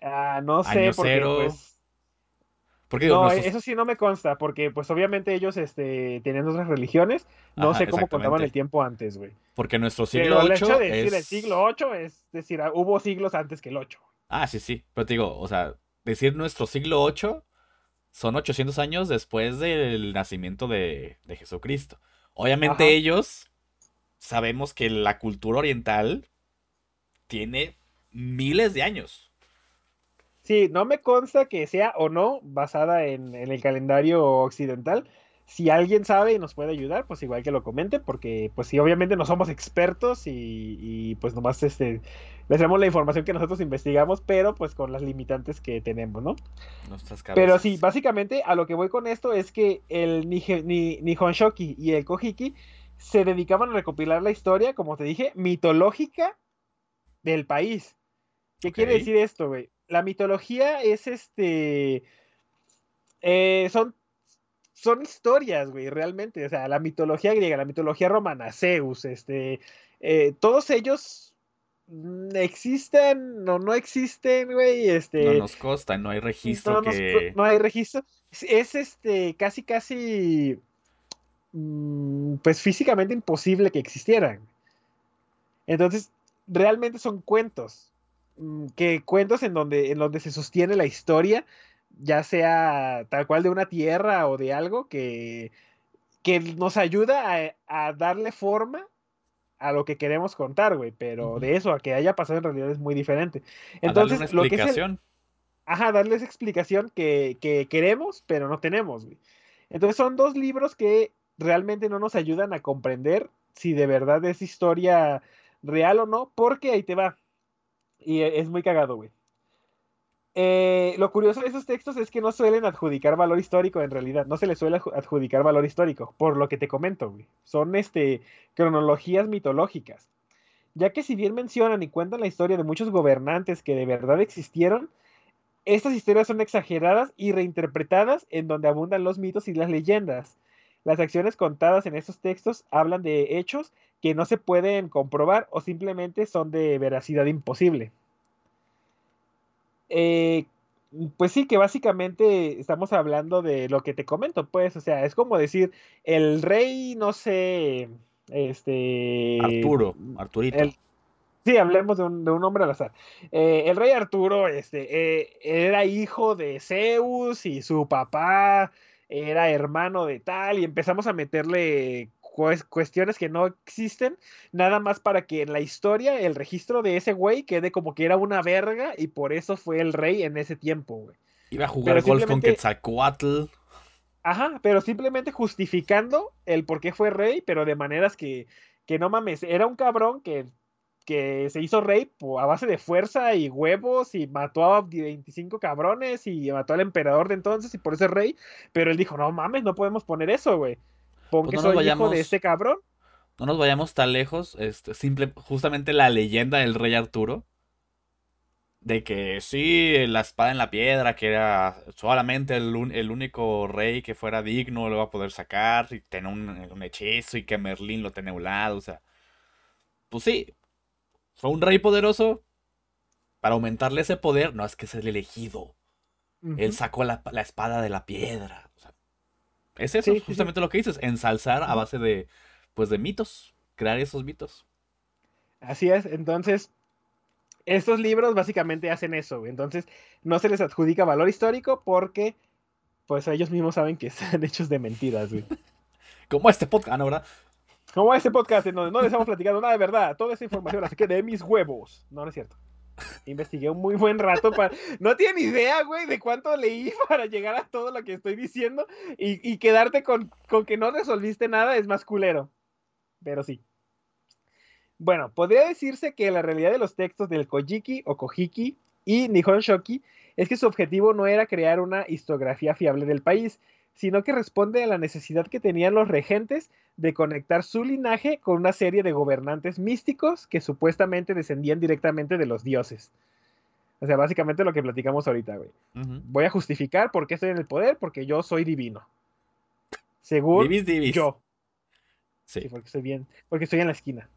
Ah, no sé, Año porque cero. pues... Porque digo, No, nuestros- eso sí no me consta, porque pues obviamente ellos este, tenían otras religiones, no Ajá, sé cómo contaban el tiempo antes, güey. porque nuestro siglo Pero el 8 hecho de decir el es... siglo VIII es decir, hubo siglos antes que el 8. Ah, sí, sí. Pero te digo, o sea, decir nuestro siglo 8 son 800 años después del nacimiento de, de Jesucristo. Obviamente Ajá. ellos sabemos que la cultura oriental tiene miles de años. Sí, no me consta que sea o no basada en, en el calendario occidental. Si alguien sabe y nos puede ayudar, pues igual que lo comente, porque pues sí, obviamente no somos expertos y, y, pues nomás este, les damos la información que nosotros investigamos, pero pues con las limitantes que tenemos, ¿no? Nuestras Pero cabezas. sí, básicamente a lo que voy con esto es que el Nije- Ni- Nihon Shoki y el Kojiki se dedicaban a recopilar la historia, como te dije, mitológica del país. ¿Qué quiere decir esto, güey? La mitología es este. eh, son, son historias, güey, realmente. O sea, la mitología griega, la mitología romana, Zeus, este. eh, todos ellos mm, existen o no existen, güey. Este, No nos consta, no hay registro no, nos- que... no hay registro. Es, es, este casi casi mm, pues físicamente imposible que existieran. Entonces, realmente son cuentos. mm, Que cuentos en donde, en donde se sostiene la historia, ya sea tal cual de una tierra o de algo que, que nos ayuda a, a darle forma a lo que queremos contar, güey. Pero de eso a que haya pasado en realidad es muy diferente. a darle Entonces, una lo que es el, explicación. Ajá, darles explicación que, que queremos, pero no tenemos, güey. Entonces son dos libros que realmente no nos ayudan a comprender si de verdad es historia real o no, porque ahí te va. Y e- es muy cagado, güey. Eh, lo curioso de esos textos es que no suelen adjudicar valor histórico en realidad, no se les suele adju- adjudicar valor histórico, por lo que te comento, güey. Son este, cronologías mitológicas. Ya que si bien mencionan y cuentan la historia de muchos gobernantes que de verdad existieron, estas historias son exageradas y reinterpretadas en donde abundan los mitos y las leyendas. Las acciones contadas en estos textos hablan de hechos que no se pueden comprobar o simplemente son de veracidad imposible. Eh, pues sí, que básicamente estamos hablando de lo que te comento, pues, o sea, es como decir, el rey, no sé, este... Arturo, Arturito. el- Sí, hablemos de un, de un hombre al azar. Eh, el rey Arturo este, eh, era hijo de Zeus y su papá era hermano de tal y empezamos a meterle cuestiones que no existen, nada más para que en la historia el registro de ese güey quede como que era una verga y por eso fue el rey en ese tiempo, güey. Iba a jugar pero golf con Quetzalcoatl. Ajá, pero simplemente justificando el por qué fue rey, pero de maneras que, que no mames, era un cabrón que, que se hizo rey a base de fuerza y huevos y mató a 25 cabrones y mató al emperador de entonces y por eso es rey, pero él dijo, no mames, no podemos poner eso, güey. Pon Pues que no hijo vayamos- de este cabrón. No nos vayamos tan lejos. Este, simple, justamente la leyenda del rey Arturo. De que sí, la espada en la piedra, que era solamente el, un- el único rey que fuera digno lo iba a poder sacar y tener un, un hechizo y que Merlín lo tenía a un lado. O sea, pues sí, fue un rey poderoso. Para aumentarle ese poder, no es que es el elegido. Él sacó la, la espada de la piedra. Es eso, Sí, sí, sí. justamente lo que dices, ensalzar a base de, pues, de mitos, crear esos mitos. Así es, entonces, estos libros básicamente hacen eso. Entonces, no se les adjudica valor histórico porque, pues, ellos mismos saben que están hechos de mentiras, güey. Como este podcast, ¿no, ¿verdad? Como este podcast en donde no les hemos platicado nada de verdad, toda esa información la saqué de mis huevos. No, no es cierto. Investigué un muy buen rato para... No tienen idea, güey, de cuánto leí para llegar a todo lo que estoy diciendo y, y quedarte con, con que no resolviste nada es más culero. Pero sí. Bueno, podría decirse que la realidad de los textos del Kojiki o Kojiki y Nihon Shoki es que su objetivo no era crear una historiografía fiable del país, sino que responde a la necesidad que tenían los regentes de conectar su linaje con una serie de gobernantes místicos que supuestamente descendían directamente de los dioses. O sea, básicamente lo que platicamos ahorita, güey. Voy a justificar por qué estoy en el poder, porque yo soy divino. Según Divis, divis. yo. Sí. Sí, porque estoy bien, porque estoy en la esquina.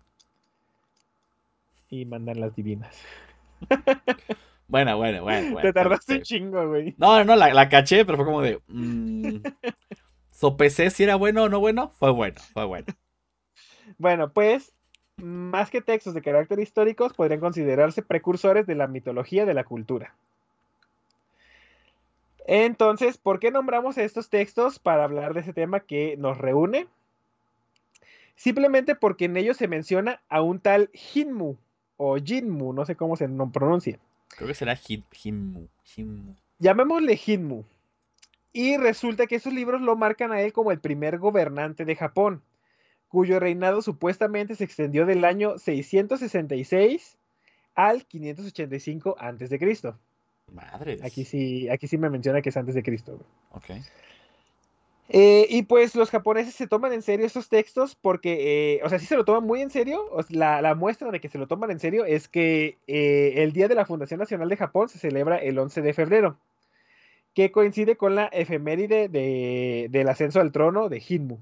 Y mandan las divinas. Bueno, bueno, bueno. bueno, Te tardaste un chingo, güey. No, no, la, la caché, pero fue como de. mm, sopesé si era bueno o no bueno. Fue bueno, fue bueno. Bueno, pues, más que textos de carácter históricos, podrían considerarse precursores de la mitología de la cultura. Entonces, ¿por qué nombramos estos textos para hablar de ese tema que nos reúne? Simplemente porque en ellos se menciona a un tal Jinmu o Jinmu, no sé cómo se pronuncia. Creo que será Hit, Himu. Himu. Llamémosle Jinmu. Y resulta que esos libros lo marcan a él como el primer gobernante de Japón, cuyo reinado supuestamente se extendió del año 666 al 585 a.C. Madre. Aquí sí, aquí sí me menciona que es antes de Cristo. güey. Ok. Eh, y pues los japoneses se toman en serio estos textos porque, eh, o sea, sí se lo toman muy en serio. la, la muestra de que se lo toman en serio es que eh, el Día de la Fundación Nacional de Japón se celebra el 11 de febrero, que coincide con la efeméride de- del ascenso al trono de Hinmu.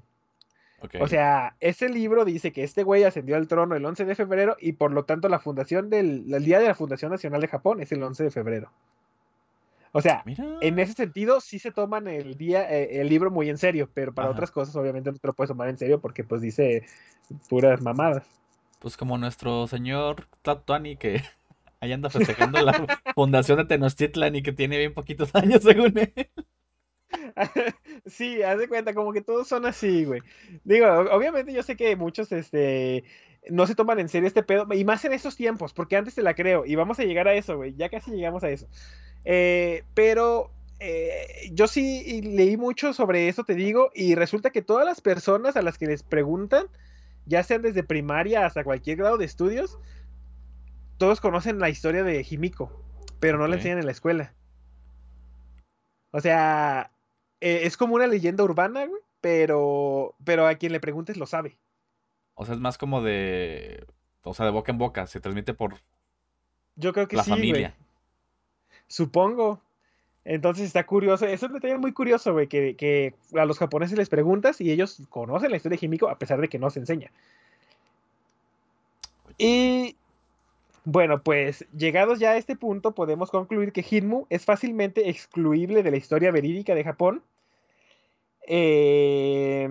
O sea, ese libro dice que este güey ascendió al trono el 11 de febrero y por lo tanto la fundación del el Día de la Fundación Nacional de Japón es el 11 de febrero. O sea, Mira. en ese sentido sí se toman el día eh, el libro muy en serio, pero para Ajá. otras cosas obviamente no te lo puedes tomar en serio porque pues dice puras mamadas. Pues como nuestro señor Tatuani que ahí anda festejando la fundación de Tenochtitlan y que tiene bien poquitos años según él. sí, haz de cuenta, como que todos son así, güey. Digo, obviamente yo sé que muchos, este, no se toman en serio este pedo, y más en estos tiempos, porque antes te la creo, y vamos a llegar a eso, güey, ya casi llegamos a eso. Eh, pero eh, yo sí leí mucho sobre eso, te digo, y resulta que todas las personas a las que les preguntan, ya sean desde primaria hasta cualquier grado de estudios, todos conocen la historia de Jimiko, pero no la enseñan en la escuela. O sea, eh, es como una leyenda urbana, güey, pero, pero a quien le preguntes lo sabe. O sea, es más como de. O sea, de boca en boca. Se transmite por Yo creo que la sí, familia. Supongo. Entonces está curioso. Es un detalle muy curioso, güey, que, que a los japoneses les preguntas y ellos conocen la historia de Himiko a pesar de que no se enseña. Y bueno, pues llegados ya a este punto, podemos concluir que Hinmu es fácilmente excluible de la historia verídica de Japón. Eh,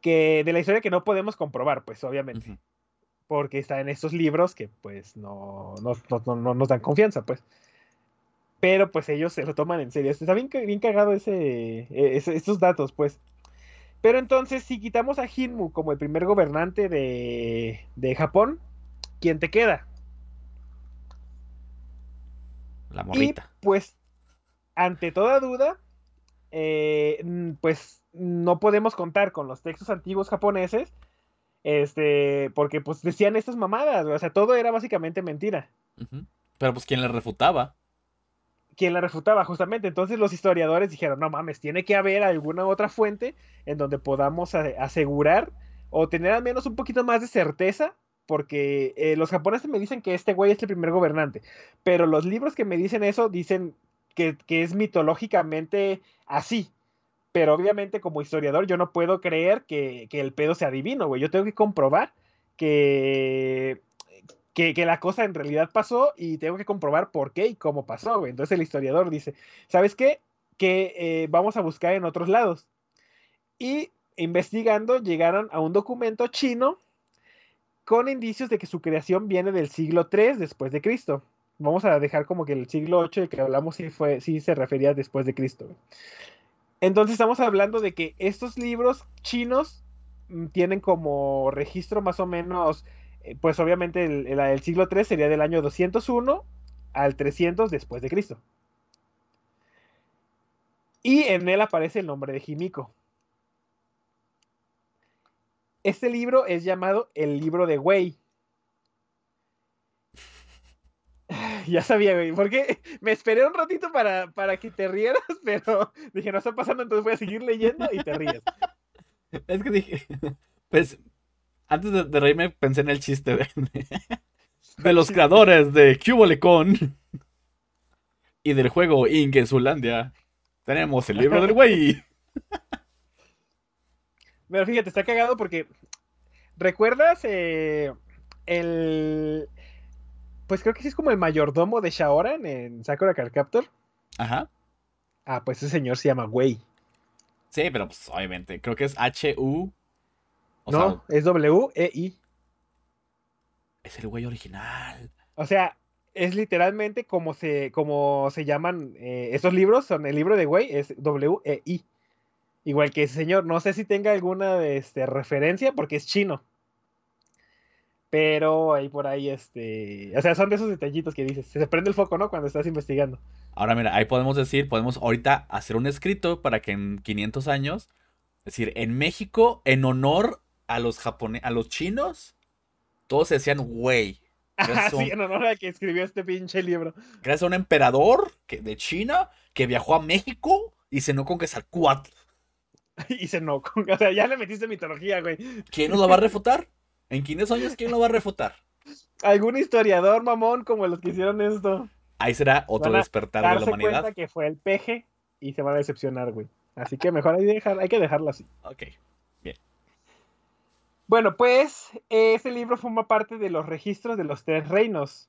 que de la historia que no podemos comprobar, pues obviamente porque está en estos libros que pues no, no, no- no- no nos dan confianza, pues. Pero pues ellos se lo toman en serio. Está bien, bien cagado ese, e- ese- estos datos, pues. Pero entonces, si quitamos a Hinmu como el primer gobernante de, de Japón, ¿quién te queda? La Y morrita. pues, ante toda duda, eh, pues no podemos contar con los textos antiguos japoneses, este, porque pues decían estas mamadas, o sea, todo era básicamente mentira. Pero pues quien le refutaba. quien la refutaba justamente. Entonces los historiadores dijeron, no mames, tiene que haber alguna otra fuente en donde podamos asegurar o tener al menos un poquito más de certeza, porque eh, los japoneses me dicen que este güey es el primer gobernante, pero los libros que me dicen eso dicen que, que es mitológicamente así. Pero obviamente como historiador yo no puedo creer que, que el pedo sea divino, güey. Yo tengo que comprobar que, que, la cosa en realidad pasó y tengo que comprobar por qué y cómo pasó, güey. Entonces el historiador dice, ¿sabes qué? Que eh, vamos a buscar en otros lados. Y investigando llegaron a un documento chino con indicios de que su creación viene del siglo III después de Cristo. Vamos a dejar como que el siglo VIII del que hablamos sí, fue, sí se refería después de Cristo. Entonces estamos hablando de que estos libros chinos mm, tienen como registro más o menos eh, pues obviamente el, siglo III sería del año 201 al 300 después de Cristo. Y en él aparece el nombre de Jimiko. Este libro es llamado el libro de Wei. ya sabía, güey. Porque me esperé un ratito para, para que te rieras, pero dije, no está pasando, entonces voy a seguir leyendo y te ríes. Es que dije, pues, antes de, de reírme pensé en el chiste de, de los creadores de Cubolecon y del juego Ink en Zulandia. Tenemos el libro del güey. Pero fíjate, está cagado porque. ¿Recuerdas eh, el. Pues creo que sí es como el mayordomo de Shaoran en Sakura Card Captor. Ajá. Ah, pues ese señor se llama Wei. Sí, pero pues obviamente, creo que es H-U. No, sea, es W-E-I. es el güey original. O sea, es literalmente como se, como se llaman eh, estos libros. Son el libro de Wei, es W-E-I. Igual que ese señor. No sé si tenga alguna este, referencia porque es chino. Pero ahí por ahí, este. O sea, son de esos detallitos que dices. Se prende el foco, ¿no? Cuando estás investigando. Ahora mira, ahí podemos decir, podemos ahorita hacer un escrito para que en 500 años, es decir, en México, en honor a los japoneses, a los chinos, todos se decían güey. Ah, Gracias a un- sí, en honor al que escribió este pinche libro. Gracias a un emperador que, de China que viajó a México y cenó con Quetzalcóatl. Y se no. O sea, ya le metiste mitología, güey. ¿Quién nos lo va a refutar? En 500 años, ¿quién lo va a refutar? Algún historiador mamón como los que hicieron esto. Ahí será otro despertar de la humanidad. cuenta que fue el peje y se van a decepcionar, güey. Así que mejor hay, dejar, hay que dejarlo así. Ok. Bueno, pues ese libro forma parte de los registros de los tres reinos,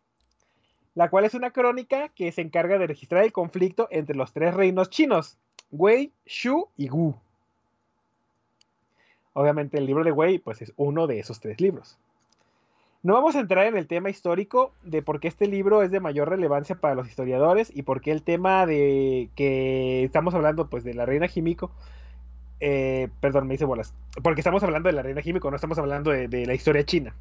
la cual es una crónica que se encarga de registrar el conflicto entre los tres reinos chinos, Wei, Shu y Wu. Obviamente el libro de Wei pues es uno de esos tres libros. No vamos a entrar en el tema histórico de por qué este libro es de mayor relevancia para los historiadores y por qué el tema de que estamos hablando pues de la reina Jimiko eh, perdón, me hice bolas. Porque estamos hablando de la reina Jimiko, no estamos hablando de, de la historia china.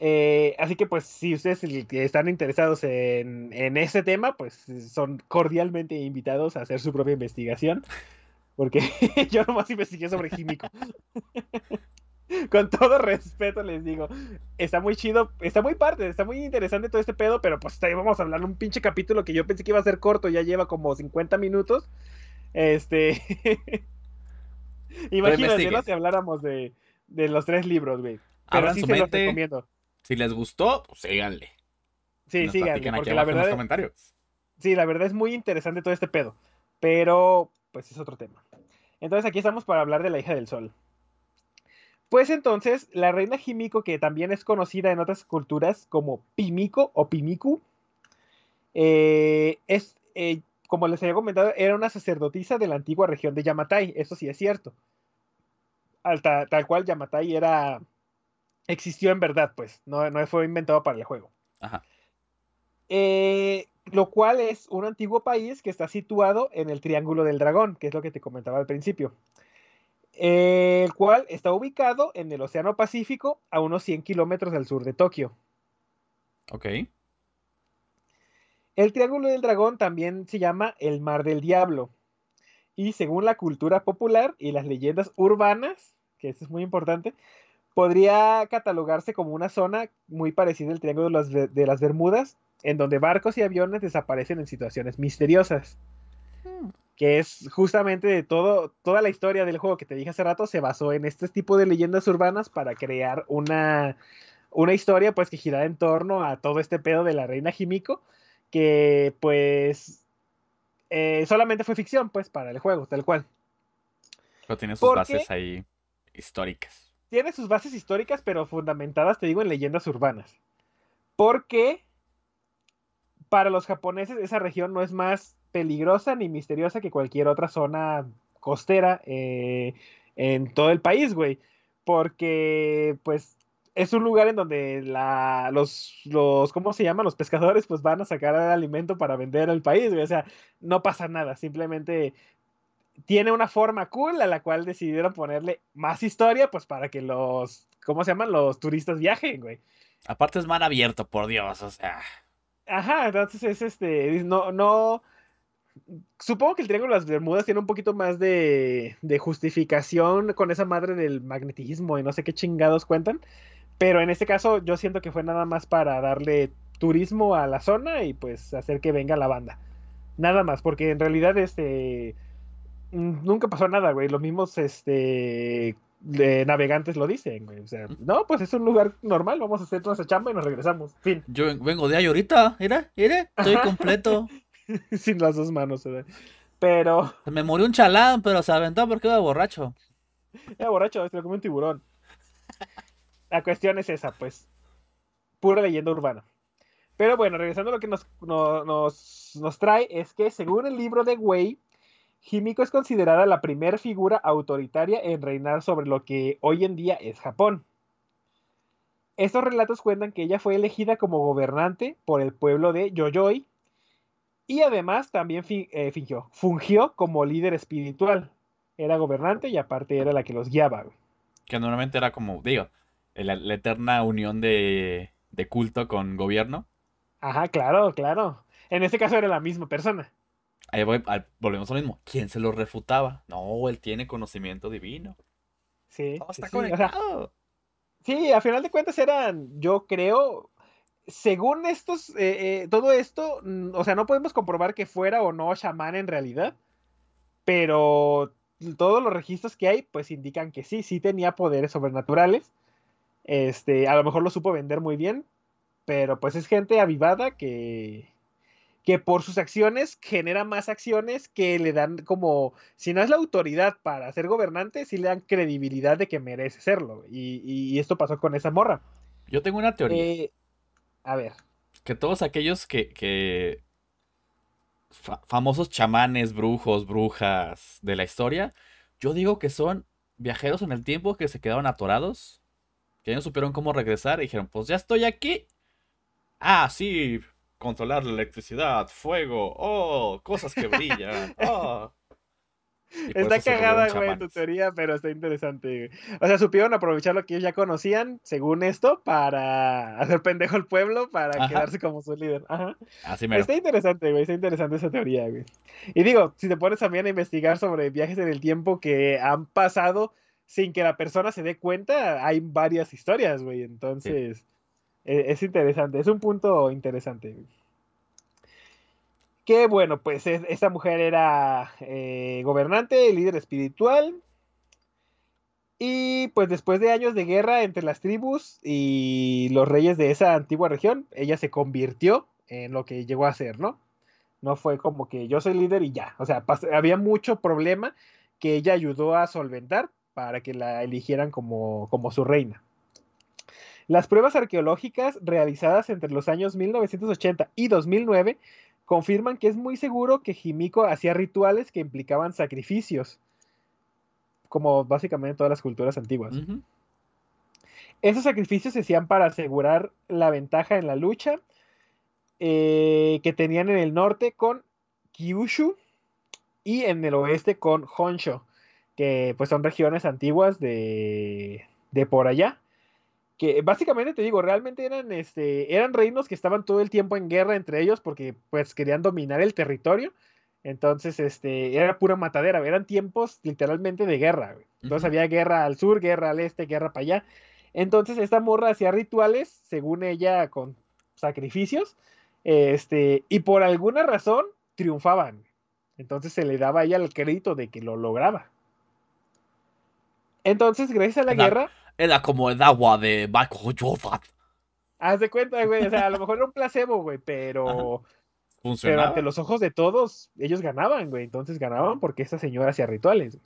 Eh, así que, pues, si ustedes están interesados en, en ese tema, pues son cordialmente invitados a hacer su propia investigación. Porque yo nomás investigué sobre Jimiko. Con todo respeto les digo, está muy chido, está muy parte, está muy interesante todo este pedo, pero pues ahí vamos a hablar un pinche capítulo que yo pensé que iba a ser corto, ya lleva como 50 minutos. Este. Imagínate. Si habláramos de, de los tres libros, güey. Pero Abran sí su se los recomiendo. Si les gustó, pues síganle. Sí, Nos síganle, porque la verdad, comentarios. sí, la verdad es muy interesante todo este pedo. Pero, pues es otro tema. Entonces aquí estamos para hablar de la hija del sol. Pues entonces, la reina Jimiko, que también es conocida en otras culturas como Pimiko o Pimiku, eh, es, eh, como les había comentado, era una sacerdotisa de la antigua región de Yamatai. Eso sí es cierto. Al ta- tal cual Yamatai era. existió en verdad, pues. No, no fue inventado para el juego. Ajá. Eh, lo cual es un antiguo país que está situado en el Triángulo del Dragón, que es lo que te comentaba al principio. El cual está ubicado en el Océano Pacífico a unos 100 kilómetros al sur de Tokio. Ok. El Triángulo del Dragón también se llama el Mar del Diablo. Y según la cultura popular y las leyendas urbanas, que esto es muy importante, podría catalogarse como una zona muy parecida al Triángulo de las, Be- de las Bermudas, en donde barcos y aviones desaparecen en situaciones misteriosas. Que es justamente de todo, toda la historia del juego que te dije hace rato, se basó en este tipo de leyendas urbanas para crear una, una historia pues que girara en torno a todo este pedo de la reina Jimiko que pues eh, solamente fue ficción pues para el juego, tal cual. Pero tiene sus ¿Por bases ahí históricas. Tiene sus bases históricas, pero fundamentadas, te digo, en leyendas urbanas. Porque para los japoneses esa región no es más peligrosa ni misteriosa que cualquier otra zona costera eh, en todo el país, güey. Porque, pues, es un lugar en donde la, los, los, ¿cómo se llaman? Los pescadores, pues van a sacar alimento para vender al país, güey. O sea, no pasa nada, simplemente tiene una forma cool a la cual decidieron ponerle más historia, pues para que los, ¿cómo se llaman? Los turistas viajen, güey. Aparte es mar abierto, por Dios, o sea. Ajá, entonces es este, no, no, supongo que el Triángulo de las Bermudas tiene un poquito más de, de justificación con esa madre del magnetismo y no sé qué chingados cuentan, pero en este caso yo siento que fue nada más para darle turismo a la zona y pues hacer que venga la banda. Nada más, porque en realidad este nunca pasó nada, güey. Los mismos este navegantes lo dicen, güey. O sea, no, pues es un lugar normal, vamos a hacer nuestra chamba y nos regresamos. Fin. Yo vengo de ahí ahorita, mira, mira, estoy completo. Sin las dos manos, güey. Pero. Me murió un chalán, pero se aventó porque iba borracho. Era borracho, se lo comió un tiburón. La cuestión es esa, pues. Pura leyenda urbana. Pero bueno, regresando a lo que nos, nos, nos trae, es que según el libro de Wei, Himiko es considerada la primera figura autoritaria en reinar sobre lo que hoy en día es Japón. Estos relatos cuentan que ella fue elegida como gobernante por el pueblo de Yoyoi y además también eh, fingió, fungió como líder espiritual. Era gobernante y aparte era la que los guiaba. Que normalmente era como, digo, la, eterna unión de, de culto con gobierno. Ajá, claro, claro. En este caso era la misma persona. Ahí volvemos a lo mismo. ¿Quién se lo refutaba? No, él tiene conocimiento divino. Sí. está conectado. sí, a final de cuentas eran, yo creo, según estos, eh, eh, todo esto, mm, o sea, no podemos comprobar que fuera o no chamán en realidad, pero todos los registros que hay, pues indican que sí, sí tenía poderes sobrenaturales. Este, a lo mejor lo supo vender muy bien, pero pues es gente avivada que, que por sus acciones genera más acciones que le dan como, si no es la autoridad para ser gobernante, sí le dan credibilidad de que merece serlo. Y, esto pasó con esa morra. Yo tengo una teoría. Eh, a ver. Que todos aquellos que, que famosos chamanes, brujos, brujas de la historia, yo digo que son viajeros en el tiempo que se quedaron atorados, que no supieron cómo regresar y dijeron, pues ya estoy aquí. Ah, sí, controlar la electricidad, fuego, oh, cosas que brillan, oh. Está cagada, güey, tu teoría, pero está interesante. O sea, supieron aprovechar lo que ellos ya conocían, según esto, para hacer pendejo al pueblo, para quedarse como su líder. Ajá. Así Está interesante, güey, está interesante esa teoría, güey. Y digo, si te pones también a investigar sobre viajes en el tiempo que han pasado sin que la persona se dé cuenta, hay varias historias, güey. Entonces, es, interesante, es un punto interesante. Que bueno, pues esta mujer era eh, gobernante, líder espiritual. Y pues después de años de guerra entre las tribus y los reyes de esa antigua región, ella se convirtió en lo que llegó a ser, ¿no? No fue como que yo soy líder y ya. O sea, había mucho problema que ella ayudó a solventar para que la eligieran como, como su reina. Las pruebas arqueológicas realizadas entre los años 1980 y 2009 confirman que es muy seguro que Jimiko hacía rituales que implicaban sacrificios, como básicamente todas las culturas antiguas. Esos sacrificios se hacían para asegurar la ventaja en la lucha eh, que tenían en el norte con Kyushu y en el oeste con Honshu, que pues son regiones antiguas de, de por allá que básicamente te digo, realmente eran, este, eran reinos que estaban todo el tiempo en guerra entre ellos porque pues querían dominar el territorio. Entonces, este, era pura matadera, eran tiempos literalmente de guerra. Entonces había guerra al sur, guerra al este, guerra para allá. Entonces esta morra hacía rituales, según ella, con sacrificios, este, y por alguna razón triunfaban. Entonces se le daba a ella el crédito de que lo lograba. Entonces, gracias a la guerra, era como el agua de Michael Jordan. Haz de cuenta, güey. O sea, a lo mejor era un placebo, güey, pero. Pero ante los ojos de todos, ellos ganaban, güey. Entonces ganaban porque esa señora hacía rituales.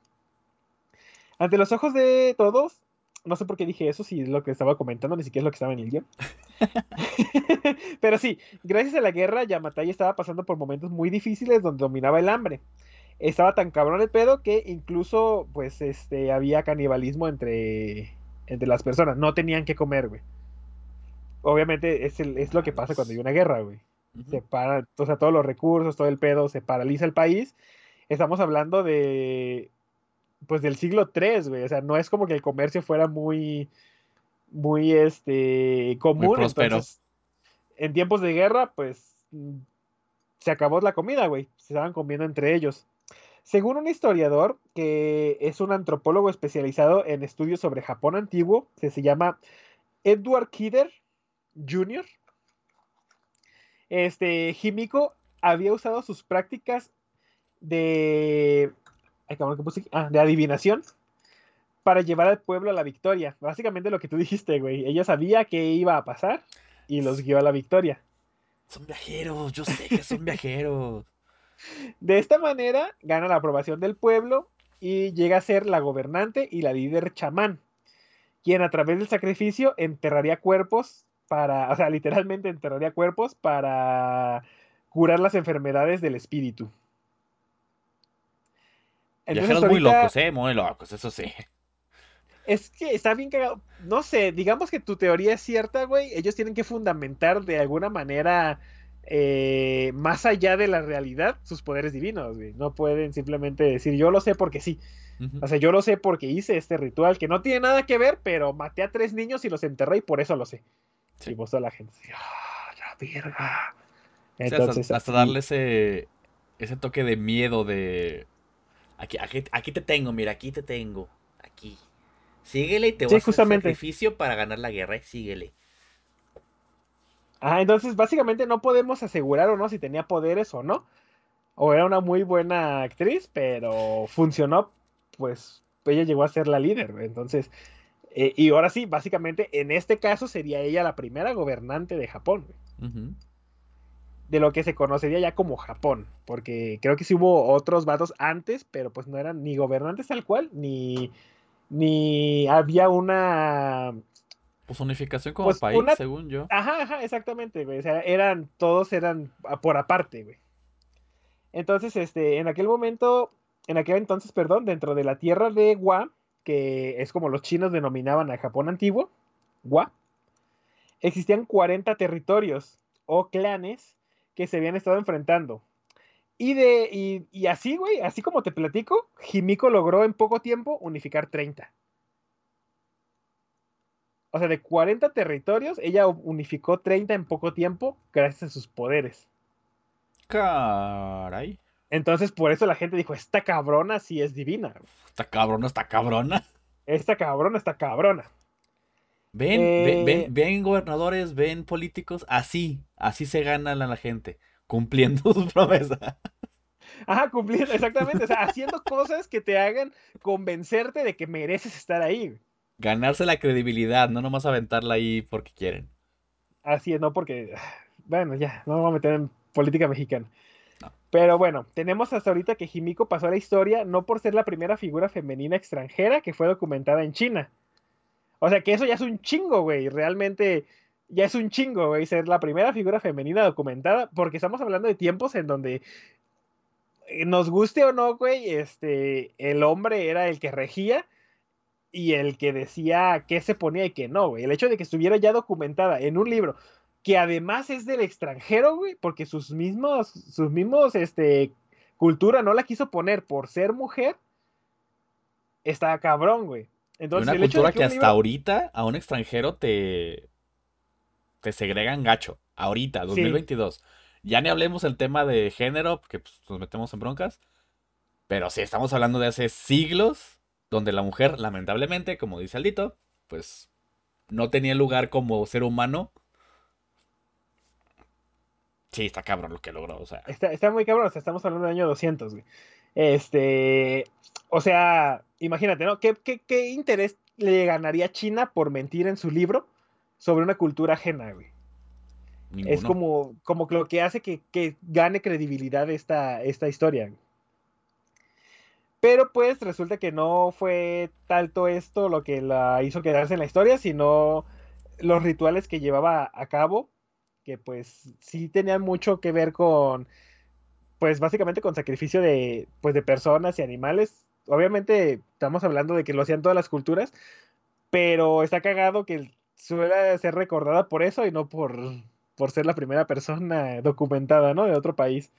Ante los ojos de todos, no sé por qué dije eso, si es lo que estaba comentando, ni siquiera es lo que estaba en el guion. Pero sí, gracias a la guerra, Yamatai estaba pasando por momentos muy difíciles donde dominaba el hambre estaba tan cabrón el pedo que incluso, pues, este, había canibalismo entre, entre las personas. No tenían que comer, güey. Obviamente es, es lo que pasa cuando hay una guerra, güey. Se para, o sea, todos los recursos, todo el pedo, se paraliza el país. Estamos hablando de, pues, del siglo III, güey. O sea, no es como que el comercio fuera muy, muy, este, común. Entonces, en tiempos de guerra, pues, se acabó la comida, güey. Se estaban comiendo entre ellos. Según un historiador, que es un antropólogo especializado en estudios sobre Japón antiguo, que se llama Edward Kidder Jr., este, Himiko había usado sus prácticas de, ah, de adivinación para llevar al pueblo a la victoria. Básicamente lo que tú dijiste, güey. Ella sabía que iba a pasar y los guió a la victoria. Son viajeros, yo sé que son viajeros. De esta manera gana la aprobación del pueblo y llega a ser la gobernante y la líder chamán, quien a través del sacrificio enterraría cuerpos para, o sea, literalmente enterraría cuerpos para curar las enfermedades del espíritu. Viajeros muy locos, eh, muy locos, eso sí. Es que está bien cagado. No sé, digamos que tu teoría es cierta, güey. Ellos tienen que fundamentar de alguna manera, eh, más allá de la realidad, sus poderes divinos, güey. No pueden simplemente decir, yo lo sé porque sí. O sea, yo lo sé porque hice este ritual que no tiene nada que ver, pero maté a tres niños y los enterré y por eso lo sé. Y vos toda la gente, ¡ah, la verga! Entonces, hasta, darle ese, ese toque de miedo de... Aquí, aquí, aquí te tengo, mira, aquí te tengo. Aquí. Síguele y te voy a hacer sacrificio para ganar la guerra. Síguele. Ah, entonces básicamente no podemos asegurar o no si tenía poderes o no. O era una muy buena actriz, pero funcionó, pues ella llegó a ser la líder. Entonces, eh, y ahora sí, básicamente en este caso sería ella la primera gobernante de Japón. De lo que se conocería ya como Japón. Porque creo que sí hubo otros vatos antes, pero pues no eran ni gobernantes tal cual, ni ni había una pues unificación como pues, país, según yo. Ajá, ajá, exactamente, güey. O sea, eran, todos eran por aparte, güey. Entonces, este, en aquel momento, en aquel entonces, perdón, dentro de la tierra de Gua, que es como los chinos denominaban a Japón antiguo, Gua, existían 40 territorios o clanes que se habían estado enfrentando. Y, de, y, así, güey, así como te platico, Jimiko logró en poco tiempo unificar 30. O sea, de 40 territorios, ella unificó 30 en poco tiempo gracias a sus poderes. Caray. Entonces, por eso la gente dijo, esta cabrona sí es divina. Esta cabrona, esta cabrona. Esta cabrona, esta cabrona. Ven, ven, ven, eh, ven, gobernadores, ven políticos, así, así se gana la gente cumpliendo su promesa. Ajá, cumpliendo, exactamente. O sea, haciendo cosas que te hagan convencerte de que mereces estar ahí. Ganarse la credibilidad, no nomás aventarla ahí porque quieren. Así es, no porque. Bueno, ya, no me voy a meter en política mexicana. Pero bueno, tenemos hasta ahorita que Jimiko pasó a la historia no por ser la primera figura femenina extranjera que fue documentada en China. O sea que eso ya es un chingo, güey. Realmente ya es un chingo, güey, ser la primera figura femenina documentada, porque estamos hablando de tiempos en donde eh, nos guste o no, güey, este, el hombre era el que regía y el que decía qué se ponía y qué no, güey. El hecho de que estuviera ya documentada en un libro que además es del extranjero, güey, porque sus mismos, sus mismos, este, cultura no la quiso poner por ser mujer, está cabrón, güey. Entonces, una cultura que, hasta ahorita a un extranjero te, te segregan gacho. Ahorita, 2022. Ya ni hablemos el tema de género, porque pues, nos metemos en broncas. Pero sí, estamos hablando de hace siglos, donde la mujer, lamentablemente, como dice Aldito, pues no tenía lugar como ser humano. Sí, está cabrón lo que logró, o sea. Está, muy cabrón, o sea, estamos hablando del año 200, güey. Este, o sea, imagínate, ¿no? ¿Qué, qué, qué interés le ganaría China por mentir en su libro sobre una cultura ajena, güey. Es como, como lo que hace que, gane credibilidad esta, esta historia. Pero pues resulta que no fue tanto esto lo que la hizo quedarse en la historia, sino los rituales que llevaba a cabo, que pues sí tenían mucho que ver con, pues básicamente con sacrificio de, pues, de personas y animales. Obviamente estamos hablando de que lo hacían todas las culturas, pero está cagado que suele ser recordada por eso y no por, por ser la primera persona documentada, ¿no? De otro país.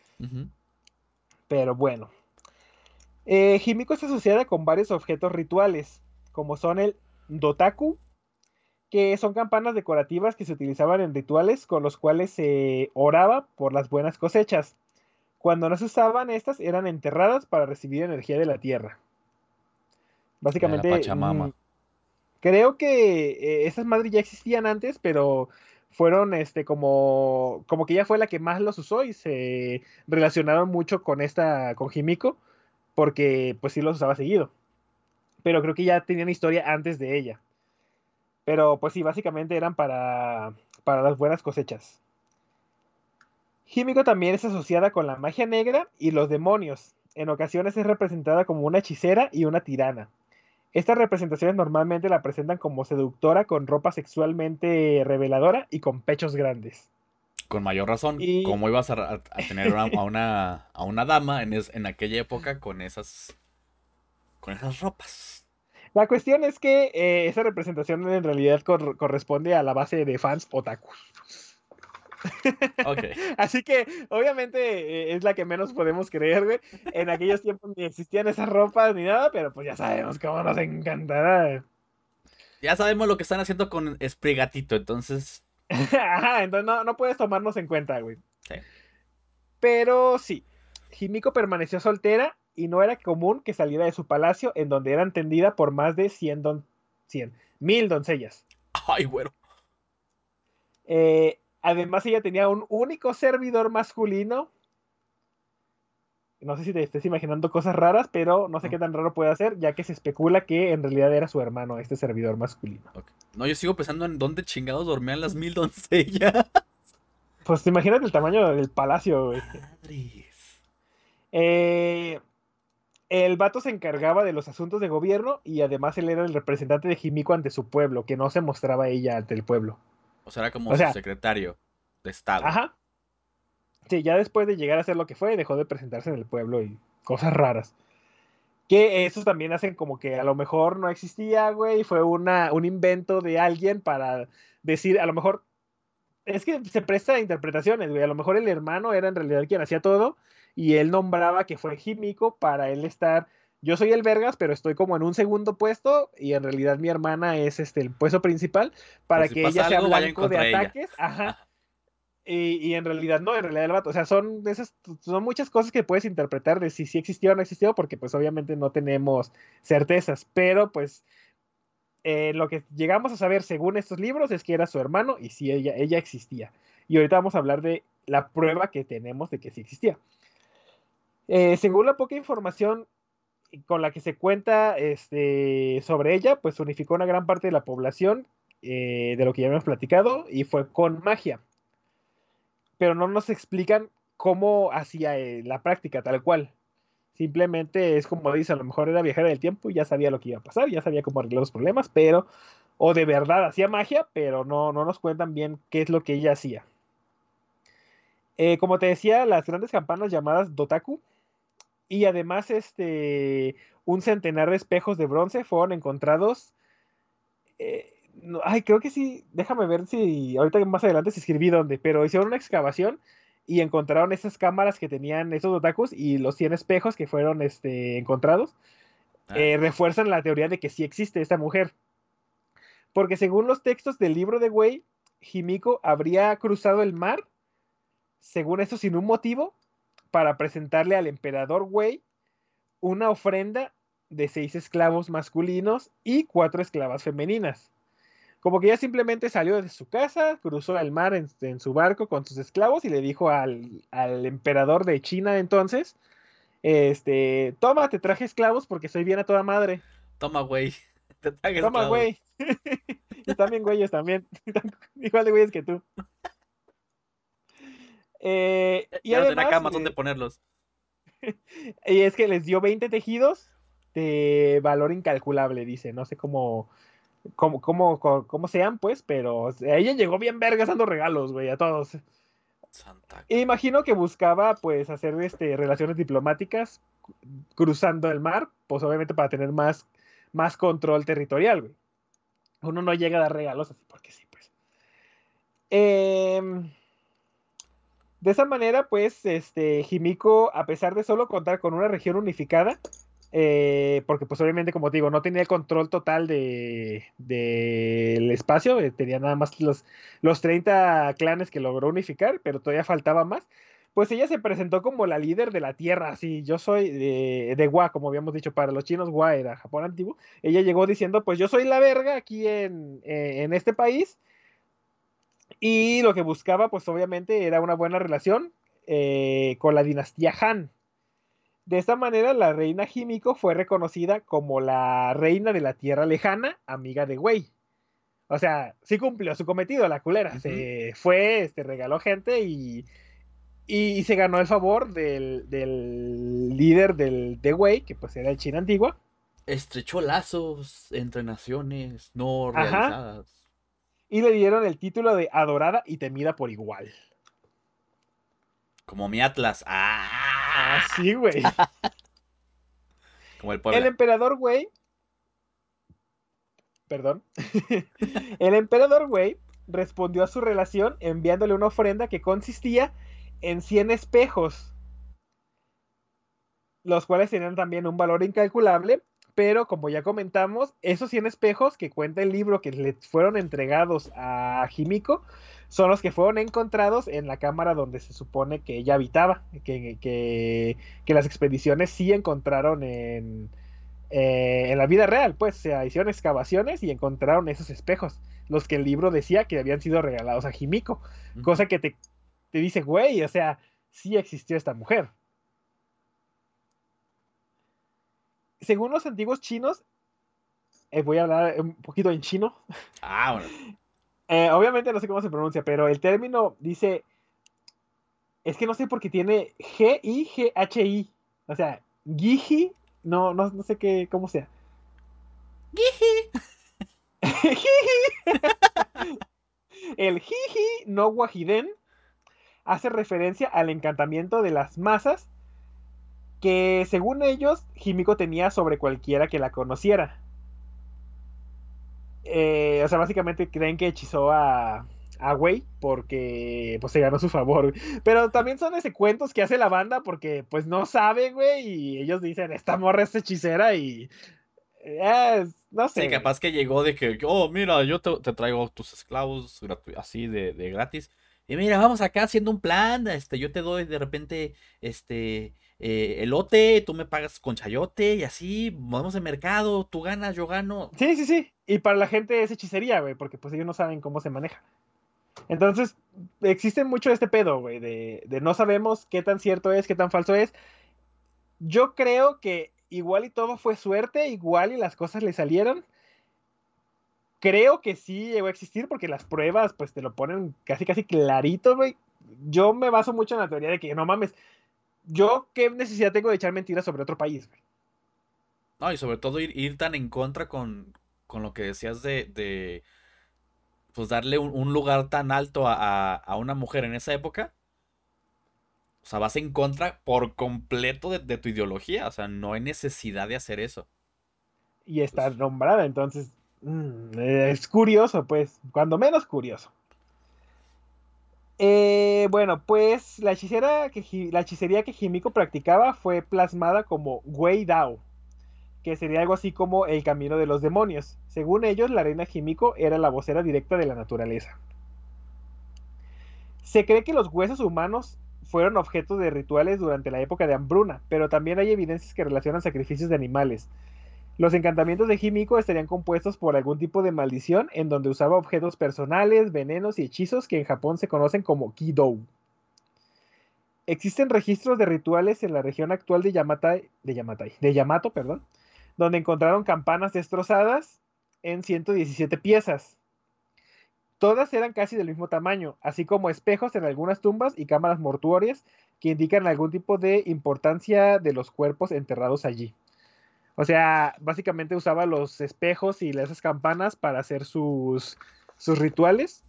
Pero bueno. Eh, Himiko está asociada con varios objetos rituales, como son el Dotaku, que son campanas decorativas que se utilizaban en rituales con los cuales se oraba por las buenas cosechas. Cuando no se usaban estas, eran enterradas para recibir energía de la tierra. Básicamente. Pachamama. Creo que eh, esas madres ya existían antes, pero fueron este como como que ella fue la que más los usó y se relacionaron mucho con esta con Himiko porque pues sí los usaba seguido. Pero creo que ya tenían historia antes de ella. Pero pues sí, básicamente eran para para las buenas cosechas. Himiko también es asociada con la magia negra y los demonios. En ocasiones es representada como una hechicera y una tirana. Estas representaciones normalmente la presentan como seductora con ropa sexualmente reveladora y con pechos grandes. Con mayor razón, ¿cómo ibas a, tener a, una, a una dama en, en aquella época con esas, con esas ropas? La cuestión es que eh, esa representación en realidad corresponde a la base de fans otakus. Okay. Así que, obviamente, eh, es la que menos podemos creer, güey. En aquellos tiempos ni existían esas ropas ni nada, pero pues ya sabemos cómo nos encantará. Ya sabemos lo que están haciendo con Esprigatito, entonces. Ajá, entonces no, no, puedes tomarnos en cuenta, güey. Sí. Pero sí, Himiko permaneció soltera y no era común que saliera de su palacio, en donde era entendida por más de 100, don... 100 mil doncellas. Ay, güero. Eh, Además, ella tenía un único servidor masculino. No sé si te estés imaginando cosas raras, pero no sé qué tan raro puede ser, ya que se especula que en realidad era su hermano, este servidor masculino. No, yo sigo pensando en dónde chingados dormían las mil doncellas. Pues imagínate el tamaño del palacio, eh, el vato se encargaba de los asuntos de gobierno y además él era el representante de Jimiko ante su pueblo, que no se mostraba ella ante el pueblo. O sea, era como su secretario de Estado. Ajá. Sí, ya después de llegar a ser lo que fue, dejó de presentarse en el pueblo y cosas raras. Que esos también hacen como que a lo mejor no existía, güey, fue una, un invento de alguien para decir, a lo mejor, es que se presta a interpretaciones, güey, a lo mejor el hermano era en realidad quien hacía todo y él nombraba que fue Jimico para él estar yo soy el Vergas, pero estoy como en un segundo puesto y en realidad mi hermana es este el puesto principal para que ella sea blanco de ataques. Ajá. Y, en realidad no, en realidad el vato. O sea, son esas, son muchas cosas que puedes interpretar de si sí existió o no existió, porque pues obviamente no tenemos certezas. Pero pues eh, lo que llegamos a saber según estos libros es que era su hermano y sí ella, ella existía. Y ahorita vamos a hablar de la prueba que tenemos de que sí existía. Eh, según la poca información con la que se cuenta este, sobre ella, pues unificó una gran parte de la población eh, de lo que ya hemos platicado y fue con magia. Pero no nos explican cómo hacía eh, la práctica tal cual. Simplemente es como dice, a lo mejor era viajera del tiempo y ya sabía lo que iba a pasar, ya sabía cómo arreglar los problemas, pero, o de verdad hacía magia, pero no, no nos cuentan bien qué es lo que ella hacía. Eh, como te decía, las grandes campanas llamadas Dotaku y además, este, un centenar de espejos de bronce fueron encontrados. Eh, ay, creo que sí. Déjame ver si ahorita más adelante se escribí dónde, pero hicieron una excavación y encontraron esas cámaras que tenían esos otakus y los 100 espejos que fueron este, encontrados. Eh, refuerzan la teoría de que sí existe esta mujer. Porque según los textos del libro de Wei, Himiko habría cruzado el mar, según esto, sin un motivo, para presentarle al emperador Wei una ofrenda de seis esclavos masculinos y cuatro esclavas femeninas. Como que ella simplemente salió de su casa, cruzó el mar en, su barco con sus esclavos y le dijo al, emperador de China entonces, este, toma, te traje esclavos porque soy bien a toda madre. Toma, güey. Toma, güey. y también güeyes también. Igual de güeyes que tú. Eh, y ya además, camas donde ponerlos. y es que les dio 20 tejidos de valor incalculable, dice. No sé cómo, cómo, cómo, cómo, sean, pues, pero ella llegó bien vergas dando regalos, güey, a todos. Santa. Imagino que buscaba, pues, hacer este, relaciones diplomáticas cruzando el mar, pues obviamente para tener más, más control territorial, güey. Uno no llega a dar regalos así porque sí, pues. Eh, de esa manera, pues, este, Jimiko, a pesar de solo contar con una región unificada, eh, porque pues obviamente, como te digo, no tenía el control total del de, espacio, eh, tenía nada más los, los 30 clanes que logró unificar, pero todavía faltaba más. Pues ella se presentó como la líder de la tierra, así, yo soy de, de Gua, como habíamos dicho, para los chinos Gua era Japón antiguo. Ella llegó diciendo, pues yo soy la verga aquí en, eh, en este país Y lo que buscaba, pues obviamente, era una buena relación con la dinastía Han. De esta manera, la reina Himiko fue reconocida como la reina de la tierra lejana, amiga de Wei. O sea, sí cumplió su cometido, la culera. Se fue, este, regaló gente y, y se ganó el favor del, del líder del, de Wei, que pues era el China antigua. Estrechó lazos entre naciones no realizadas. Y le dieron el título de adorada y temida por igual. Como mi Atlas. ¡Ah! Sí, güey. Como el El emperador Wei. Perdón. el emperador Wei respondió a su relación enviándole una ofrenda que consistía en 100 espejos, los cuales tenían también un valor incalculable, pero como ya comentamos, esos 100 espejos que cuenta el libro que le fueron entregados a Jimiko son los que fueron encontrados en la cámara donde se supone que ella habitaba, que, que, que las expediciones sí encontraron en, eh, en la vida real, pues se hicieron excavaciones y encontraron esos espejos, los que el libro decía que habían sido regalados a Jimiko, cosa que te, te dice, güey, o sea, sí existió esta mujer. Según los antiguos chinos, eh, voy a hablar un poquito en chino. Ah, bueno. Eh, obviamente no sé cómo se pronuncia, pero el término dice. Es que no sé por qué tiene G-I-G-H-I. O sea, Giji. No, no, no sé qué, cómo sea. Giji. el Jiji no Wajiden hace referencia al encantamiento de las masas que según ellos Himiko tenía sobre cualquiera que la conociera. Eh, o sea, básicamente creen que hechizó a, a Wei porque pues se ganó su favor. Pero también son ese cuentos que hace la banda porque pues no saben, güey, y ellos dicen, esta morra es hechicera y... Eh, no sé. Sí, capaz que llegó de que, oh, mira, yo te, traigo tus esclavos así de, de, gratis. Y mira, vamos acá haciendo un plan, este, yo te doy de repente, este, eh, elote, tú me pagas con chayote y así, vamos de mercado, tú ganas, yo gano. Sí, sí, sí. Y para la gente es hechicería, güey, porque pues ellos no saben cómo se maneja. Entonces, existe mucho este pedo, güey, de, de no sabemos qué tan cierto es, qué tan falso es. Yo creo que igual y todo fue suerte, igual y las cosas le salieron. Creo que sí llegó a existir porque las pruebas pues te lo ponen casi casi clarito, güey. Yo me baso mucho en la teoría de que no mames, yo qué necesidad tengo de echar mentiras sobre otro país, güey. No, y sobre todo ir, tan en contra con, con, lo que decías de, de pues darle un, lugar tan alto a, a, una mujer en esa época. O sea, vas en contra por completo de, tu ideología. O sea, no hay necesidad de hacer eso. Y está pues nombrada, entonces mm, es curioso, pues, cuando menos curioso. Eh, bueno, pues la, hechicera que, hechicería que Himiko practicaba fue plasmada como Wei Dao, que sería algo así como el camino de los demonios. Según ellos, la reina Himiko era la vocera directa de la naturaleza. Se cree que los huesos humanos fueron objeto de rituales durante la época de hambruna, pero también hay evidencias que relacionan sacrificios de animales. Los encantamientos de Himiko estarían compuestos por algún tipo de maldición en donde usaba objetos personales, venenos y hechizos que en Japón se conocen como Kidou. Existen registros de rituales en la región actual de de Yamatai, de Yamato, perdón, donde encontraron campanas destrozadas en 117 piezas. Todas eran casi del mismo tamaño, así como espejos en algunas tumbas y cámaras mortuorias que indican algún tipo de importancia de los cuerpos enterrados allí. O sea, básicamente usaba los espejos y esas campanas para hacer sus, sus rituales.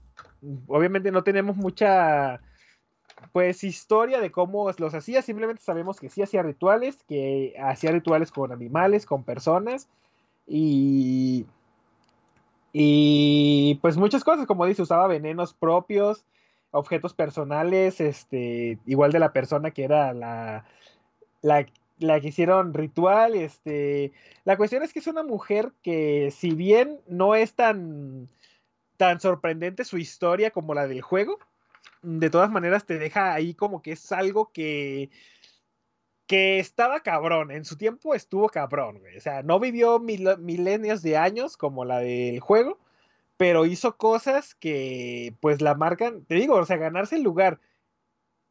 Obviamente no tenemos mucha pues historia de cómo los hacía, simplemente sabemos que sí hacía rituales, que hacía rituales con animales, con personas y y pues muchas cosas, como dice, usaba venenos propios, objetos personales, este, igual de la persona que era la, la la que hicieron ritual, este, la cuestión es que es una mujer que si bien no es tan tan sorprendente su historia como la del juego, de todas maneras te deja ahí como que es algo que que estaba cabrón, en su tiempo estuvo cabrón, güey. O sea, no vivió mil, milenios de años como la del juego, pero hizo cosas que pues la marcan, te digo, o sea, ganarse el lugar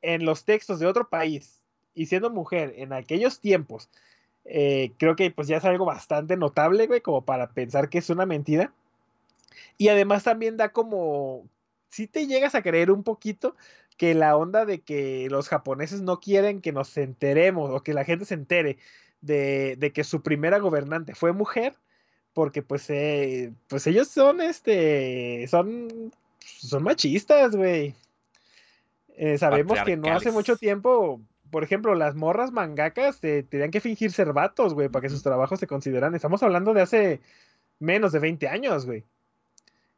en los textos de otro país y siendo mujer en aquellos tiempos, eh, creo que pues ya es algo bastante notable, güey, como para pensar que es una mentira. Y además también da como, si te llegas a creer un poquito que la onda de que los japoneses no quieren que nos enteremos o que la gente se entere de, de que su primera gobernante fue mujer, porque pues, eh, pues ellos son, este, son, son machistas, güey. Eh, sabemos que no hace mucho tiempo, por ejemplo, las morras mangakas eh, tenían que fingir ser vatos, güey, para que sus trabajos se consideran. Estamos hablando de hace menos de 20 años, güey.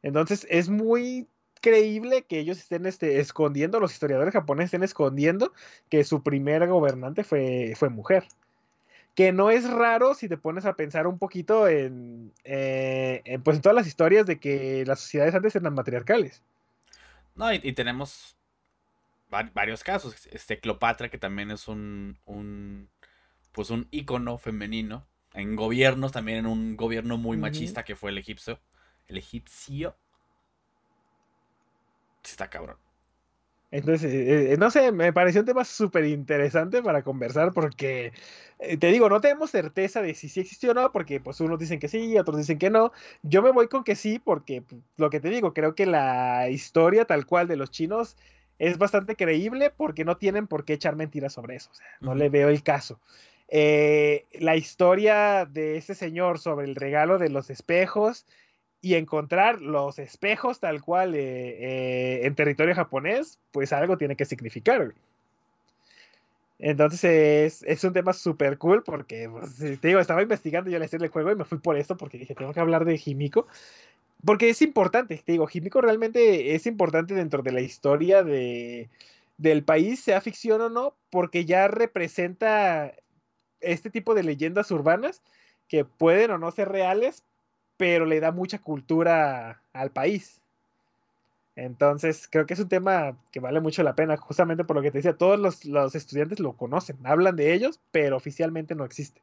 Entonces es muy creíble que ellos estén este, escondiendo, los historiadores japoneses estén escondiendo que su primera gobernante fue, fue mujer que no es raro si te pones a pensar un poquito en, eh, pues en todas las historias de que las sociedades antes eran matriarcales. No, y, tenemos varios casos. Este Cleopatra, que también es un, un pues un ícono femenino. En gobiernos, también en un gobierno muy machista que fue el egipcio. El egipcio. Sí, está cabrón. Entonces, eh, eh, no sé, me pareció un tema súper interesante para conversar porque, eh, te digo, no tenemos certeza de si sí existió o no, porque pues unos dicen que sí, otros dicen que no. Yo me voy con que sí, porque pues, lo que te digo, creo que la historia tal cual de los chinos es bastante creíble porque no tienen por qué echar mentiras sobre eso, o sea, no le veo el caso. la historia de ese señor sobre el regalo de los espejos y encontrar los espejos tal cual eh, eh, en territorio japonés, pues algo tiene que significar. Entonces es, un tema súper cool porque, pues, te digo, estaba investigando yo la historia del juego y me fui por esto porque dije, tengo que hablar de Himiko. Porque es importante, te digo, Himiko realmente es importante dentro de la historia de, del país, sea ficción o no, porque ya representa este tipo de leyendas urbanas que pueden o no ser reales, pero le da mucha cultura al país. Entonces, creo que es un tema que vale mucho la pena, justamente por lo que te decía, todos los, estudiantes lo conocen, hablan de ellos, pero oficialmente no existe.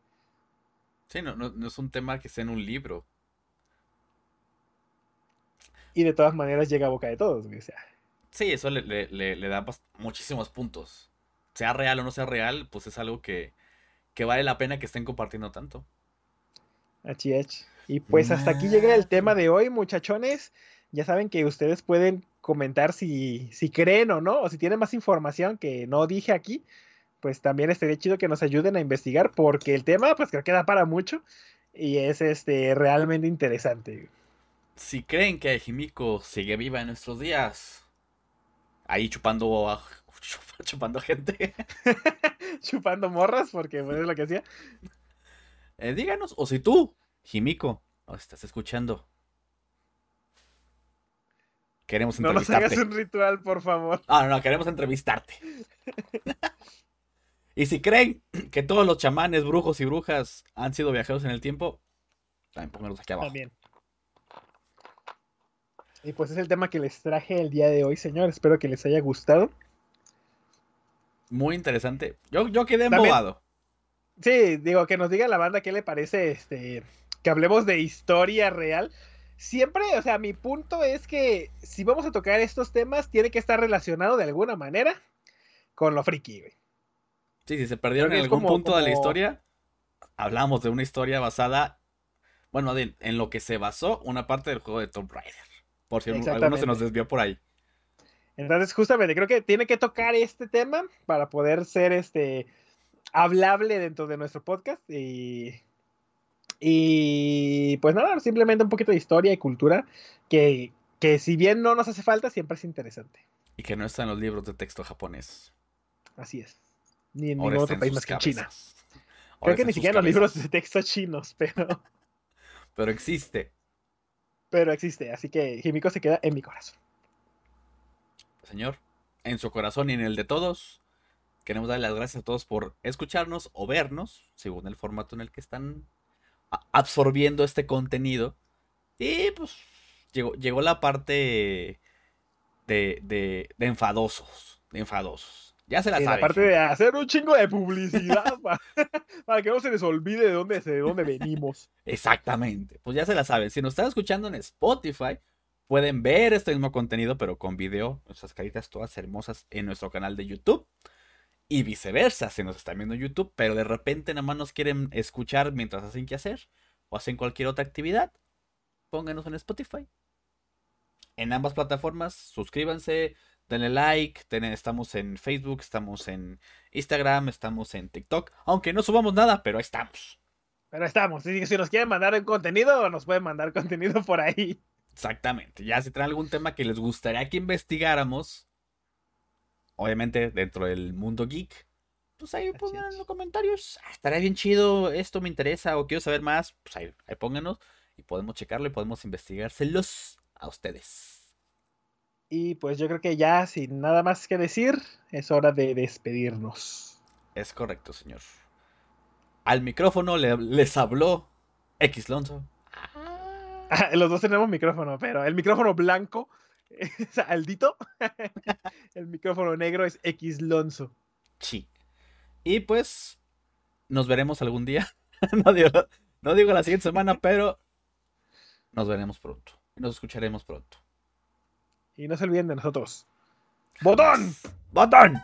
Sí, no, no, es un tema que esté en un libro. Y de todas maneras llega a boca de todos, o sea. Sí, eso le, da muchísimos puntos. Sea real o no sea real, pues es algo que, que vale la pena que estén compartiendo tanto. Y pues hasta aquí llega el tema de hoy, muchachones. Ya saben que ustedes pueden comentar si, si creen o no, o si tienen más información que no dije aquí, pues también estaría chido que nos ayuden a investigar, porque el tema, pues creo que da para mucho y es este realmente interesante. Si creen que Jimiko sigue viva en nuestros días, ahí chupando chupando gente. chupando morras, porque pues, es lo que hacía. Eh, díganos, o si tú Jimiko, ¿nos estás escuchando? Queremos entrevistarte. No nos hagas un ritual, por favor. Ah, no, no, queremos entrevistarte. y si creen que todos los chamanes, brujos y brujas han sido viajeros en el tiempo, también pónganlos aquí abajo. También. Y pues es el tema que les traje el día de hoy, señor. Espero que les haya gustado. Muy interesante. Yo, yo quedé embobado. Sí, digo, que nos diga la banda qué le parece este que hablemos de historia real. Siempre, o sea, mi punto es que si vamos a tocar estos temas, tiene que estar relacionado de alguna manera con lo friki, güey. Sí, si se perdieron en algún punto de la historia, hablamos de una historia basada, bueno, en lo que se basó una parte del juego de Tomb Raider. Por si alguno se nos desvió por ahí. Entonces, justamente, creo que tiene que tocar este tema para poder ser este hablable dentro de nuestro podcast. Y y pues nada, simplemente un poquito de historia y cultura que, que si bien no nos hace falta, siempre es interesante. Y que no está en los libros de texto japonés. Así es. Ni en ningún otro país más que en China. Creo que ni siquiera en los libros de texto chinos, pero. Pero existe. Pero existe, así que Himiko se queda en mi corazón. Señor, en su corazón y en el de todos, queremos darle las gracias a todos por escucharnos o vernos, según el formato en el que están absorbiendo este contenido. Y pues llegó, llegó la parte de, de, de enfadosos. De enfadosos. Ya se la saben. La parte de hacer un chingo de publicidad para, que no se les olvide de dónde, de dónde venimos. Exactamente. Pues ya se la saben. Si nos están escuchando en Spotify, pueden ver este mismo contenido, pero con video, nuestras caritas todas hermosas en nuestro canal de YouTube. Y viceversa, si nos están viendo en YouTube, pero de repente nada más nos quieren escuchar mientras hacen que hacer o hacen cualquier otra actividad, pónganos en Spotify. En ambas plataformas, suscríbanse, denle like, estamos en Facebook, estamos en Instagram, estamos en TikTok, aunque no subamos nada, pero ahí estamos. Pero estamos, si, si nos quieren mandar el contenido, nos pueden mandar contenido por ahí. Exactamente, ya si traen algún tema que les gustaría que investigáramos, obviamente dentro del mundo geek, pues ahí pongan en los comentarios, ah, estaría bien chido, esto me interesa o quiero saber más, pues ahí, ahí pónganos y podemos checarlo y podemos investigárselos a ustedes. Y pues yo creo que ya sin nada más que decir, es hora de despedirnos. Es correcto, señor. Al micrófono les habló X Lonzo. Ah, los dos tenemos micrófono, pero el micrófono blanco es Aldito. el micrófono negro es X Lonzo. Sí. Y pues nos veremos algún día. no, digo, no digo la siguiente semana, pero nos veremos pronto. Nos escucharemos pronto. Y no se olviden de nosotros. ¡Botón! ¡Botón!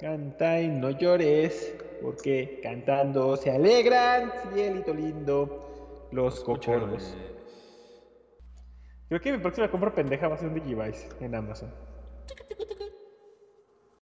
Canta y no llores, porque cantando se alegran, cielito lindo, los cocoros. Creo que mi próxima compra pendeja va a ser un Digivice en Amazon.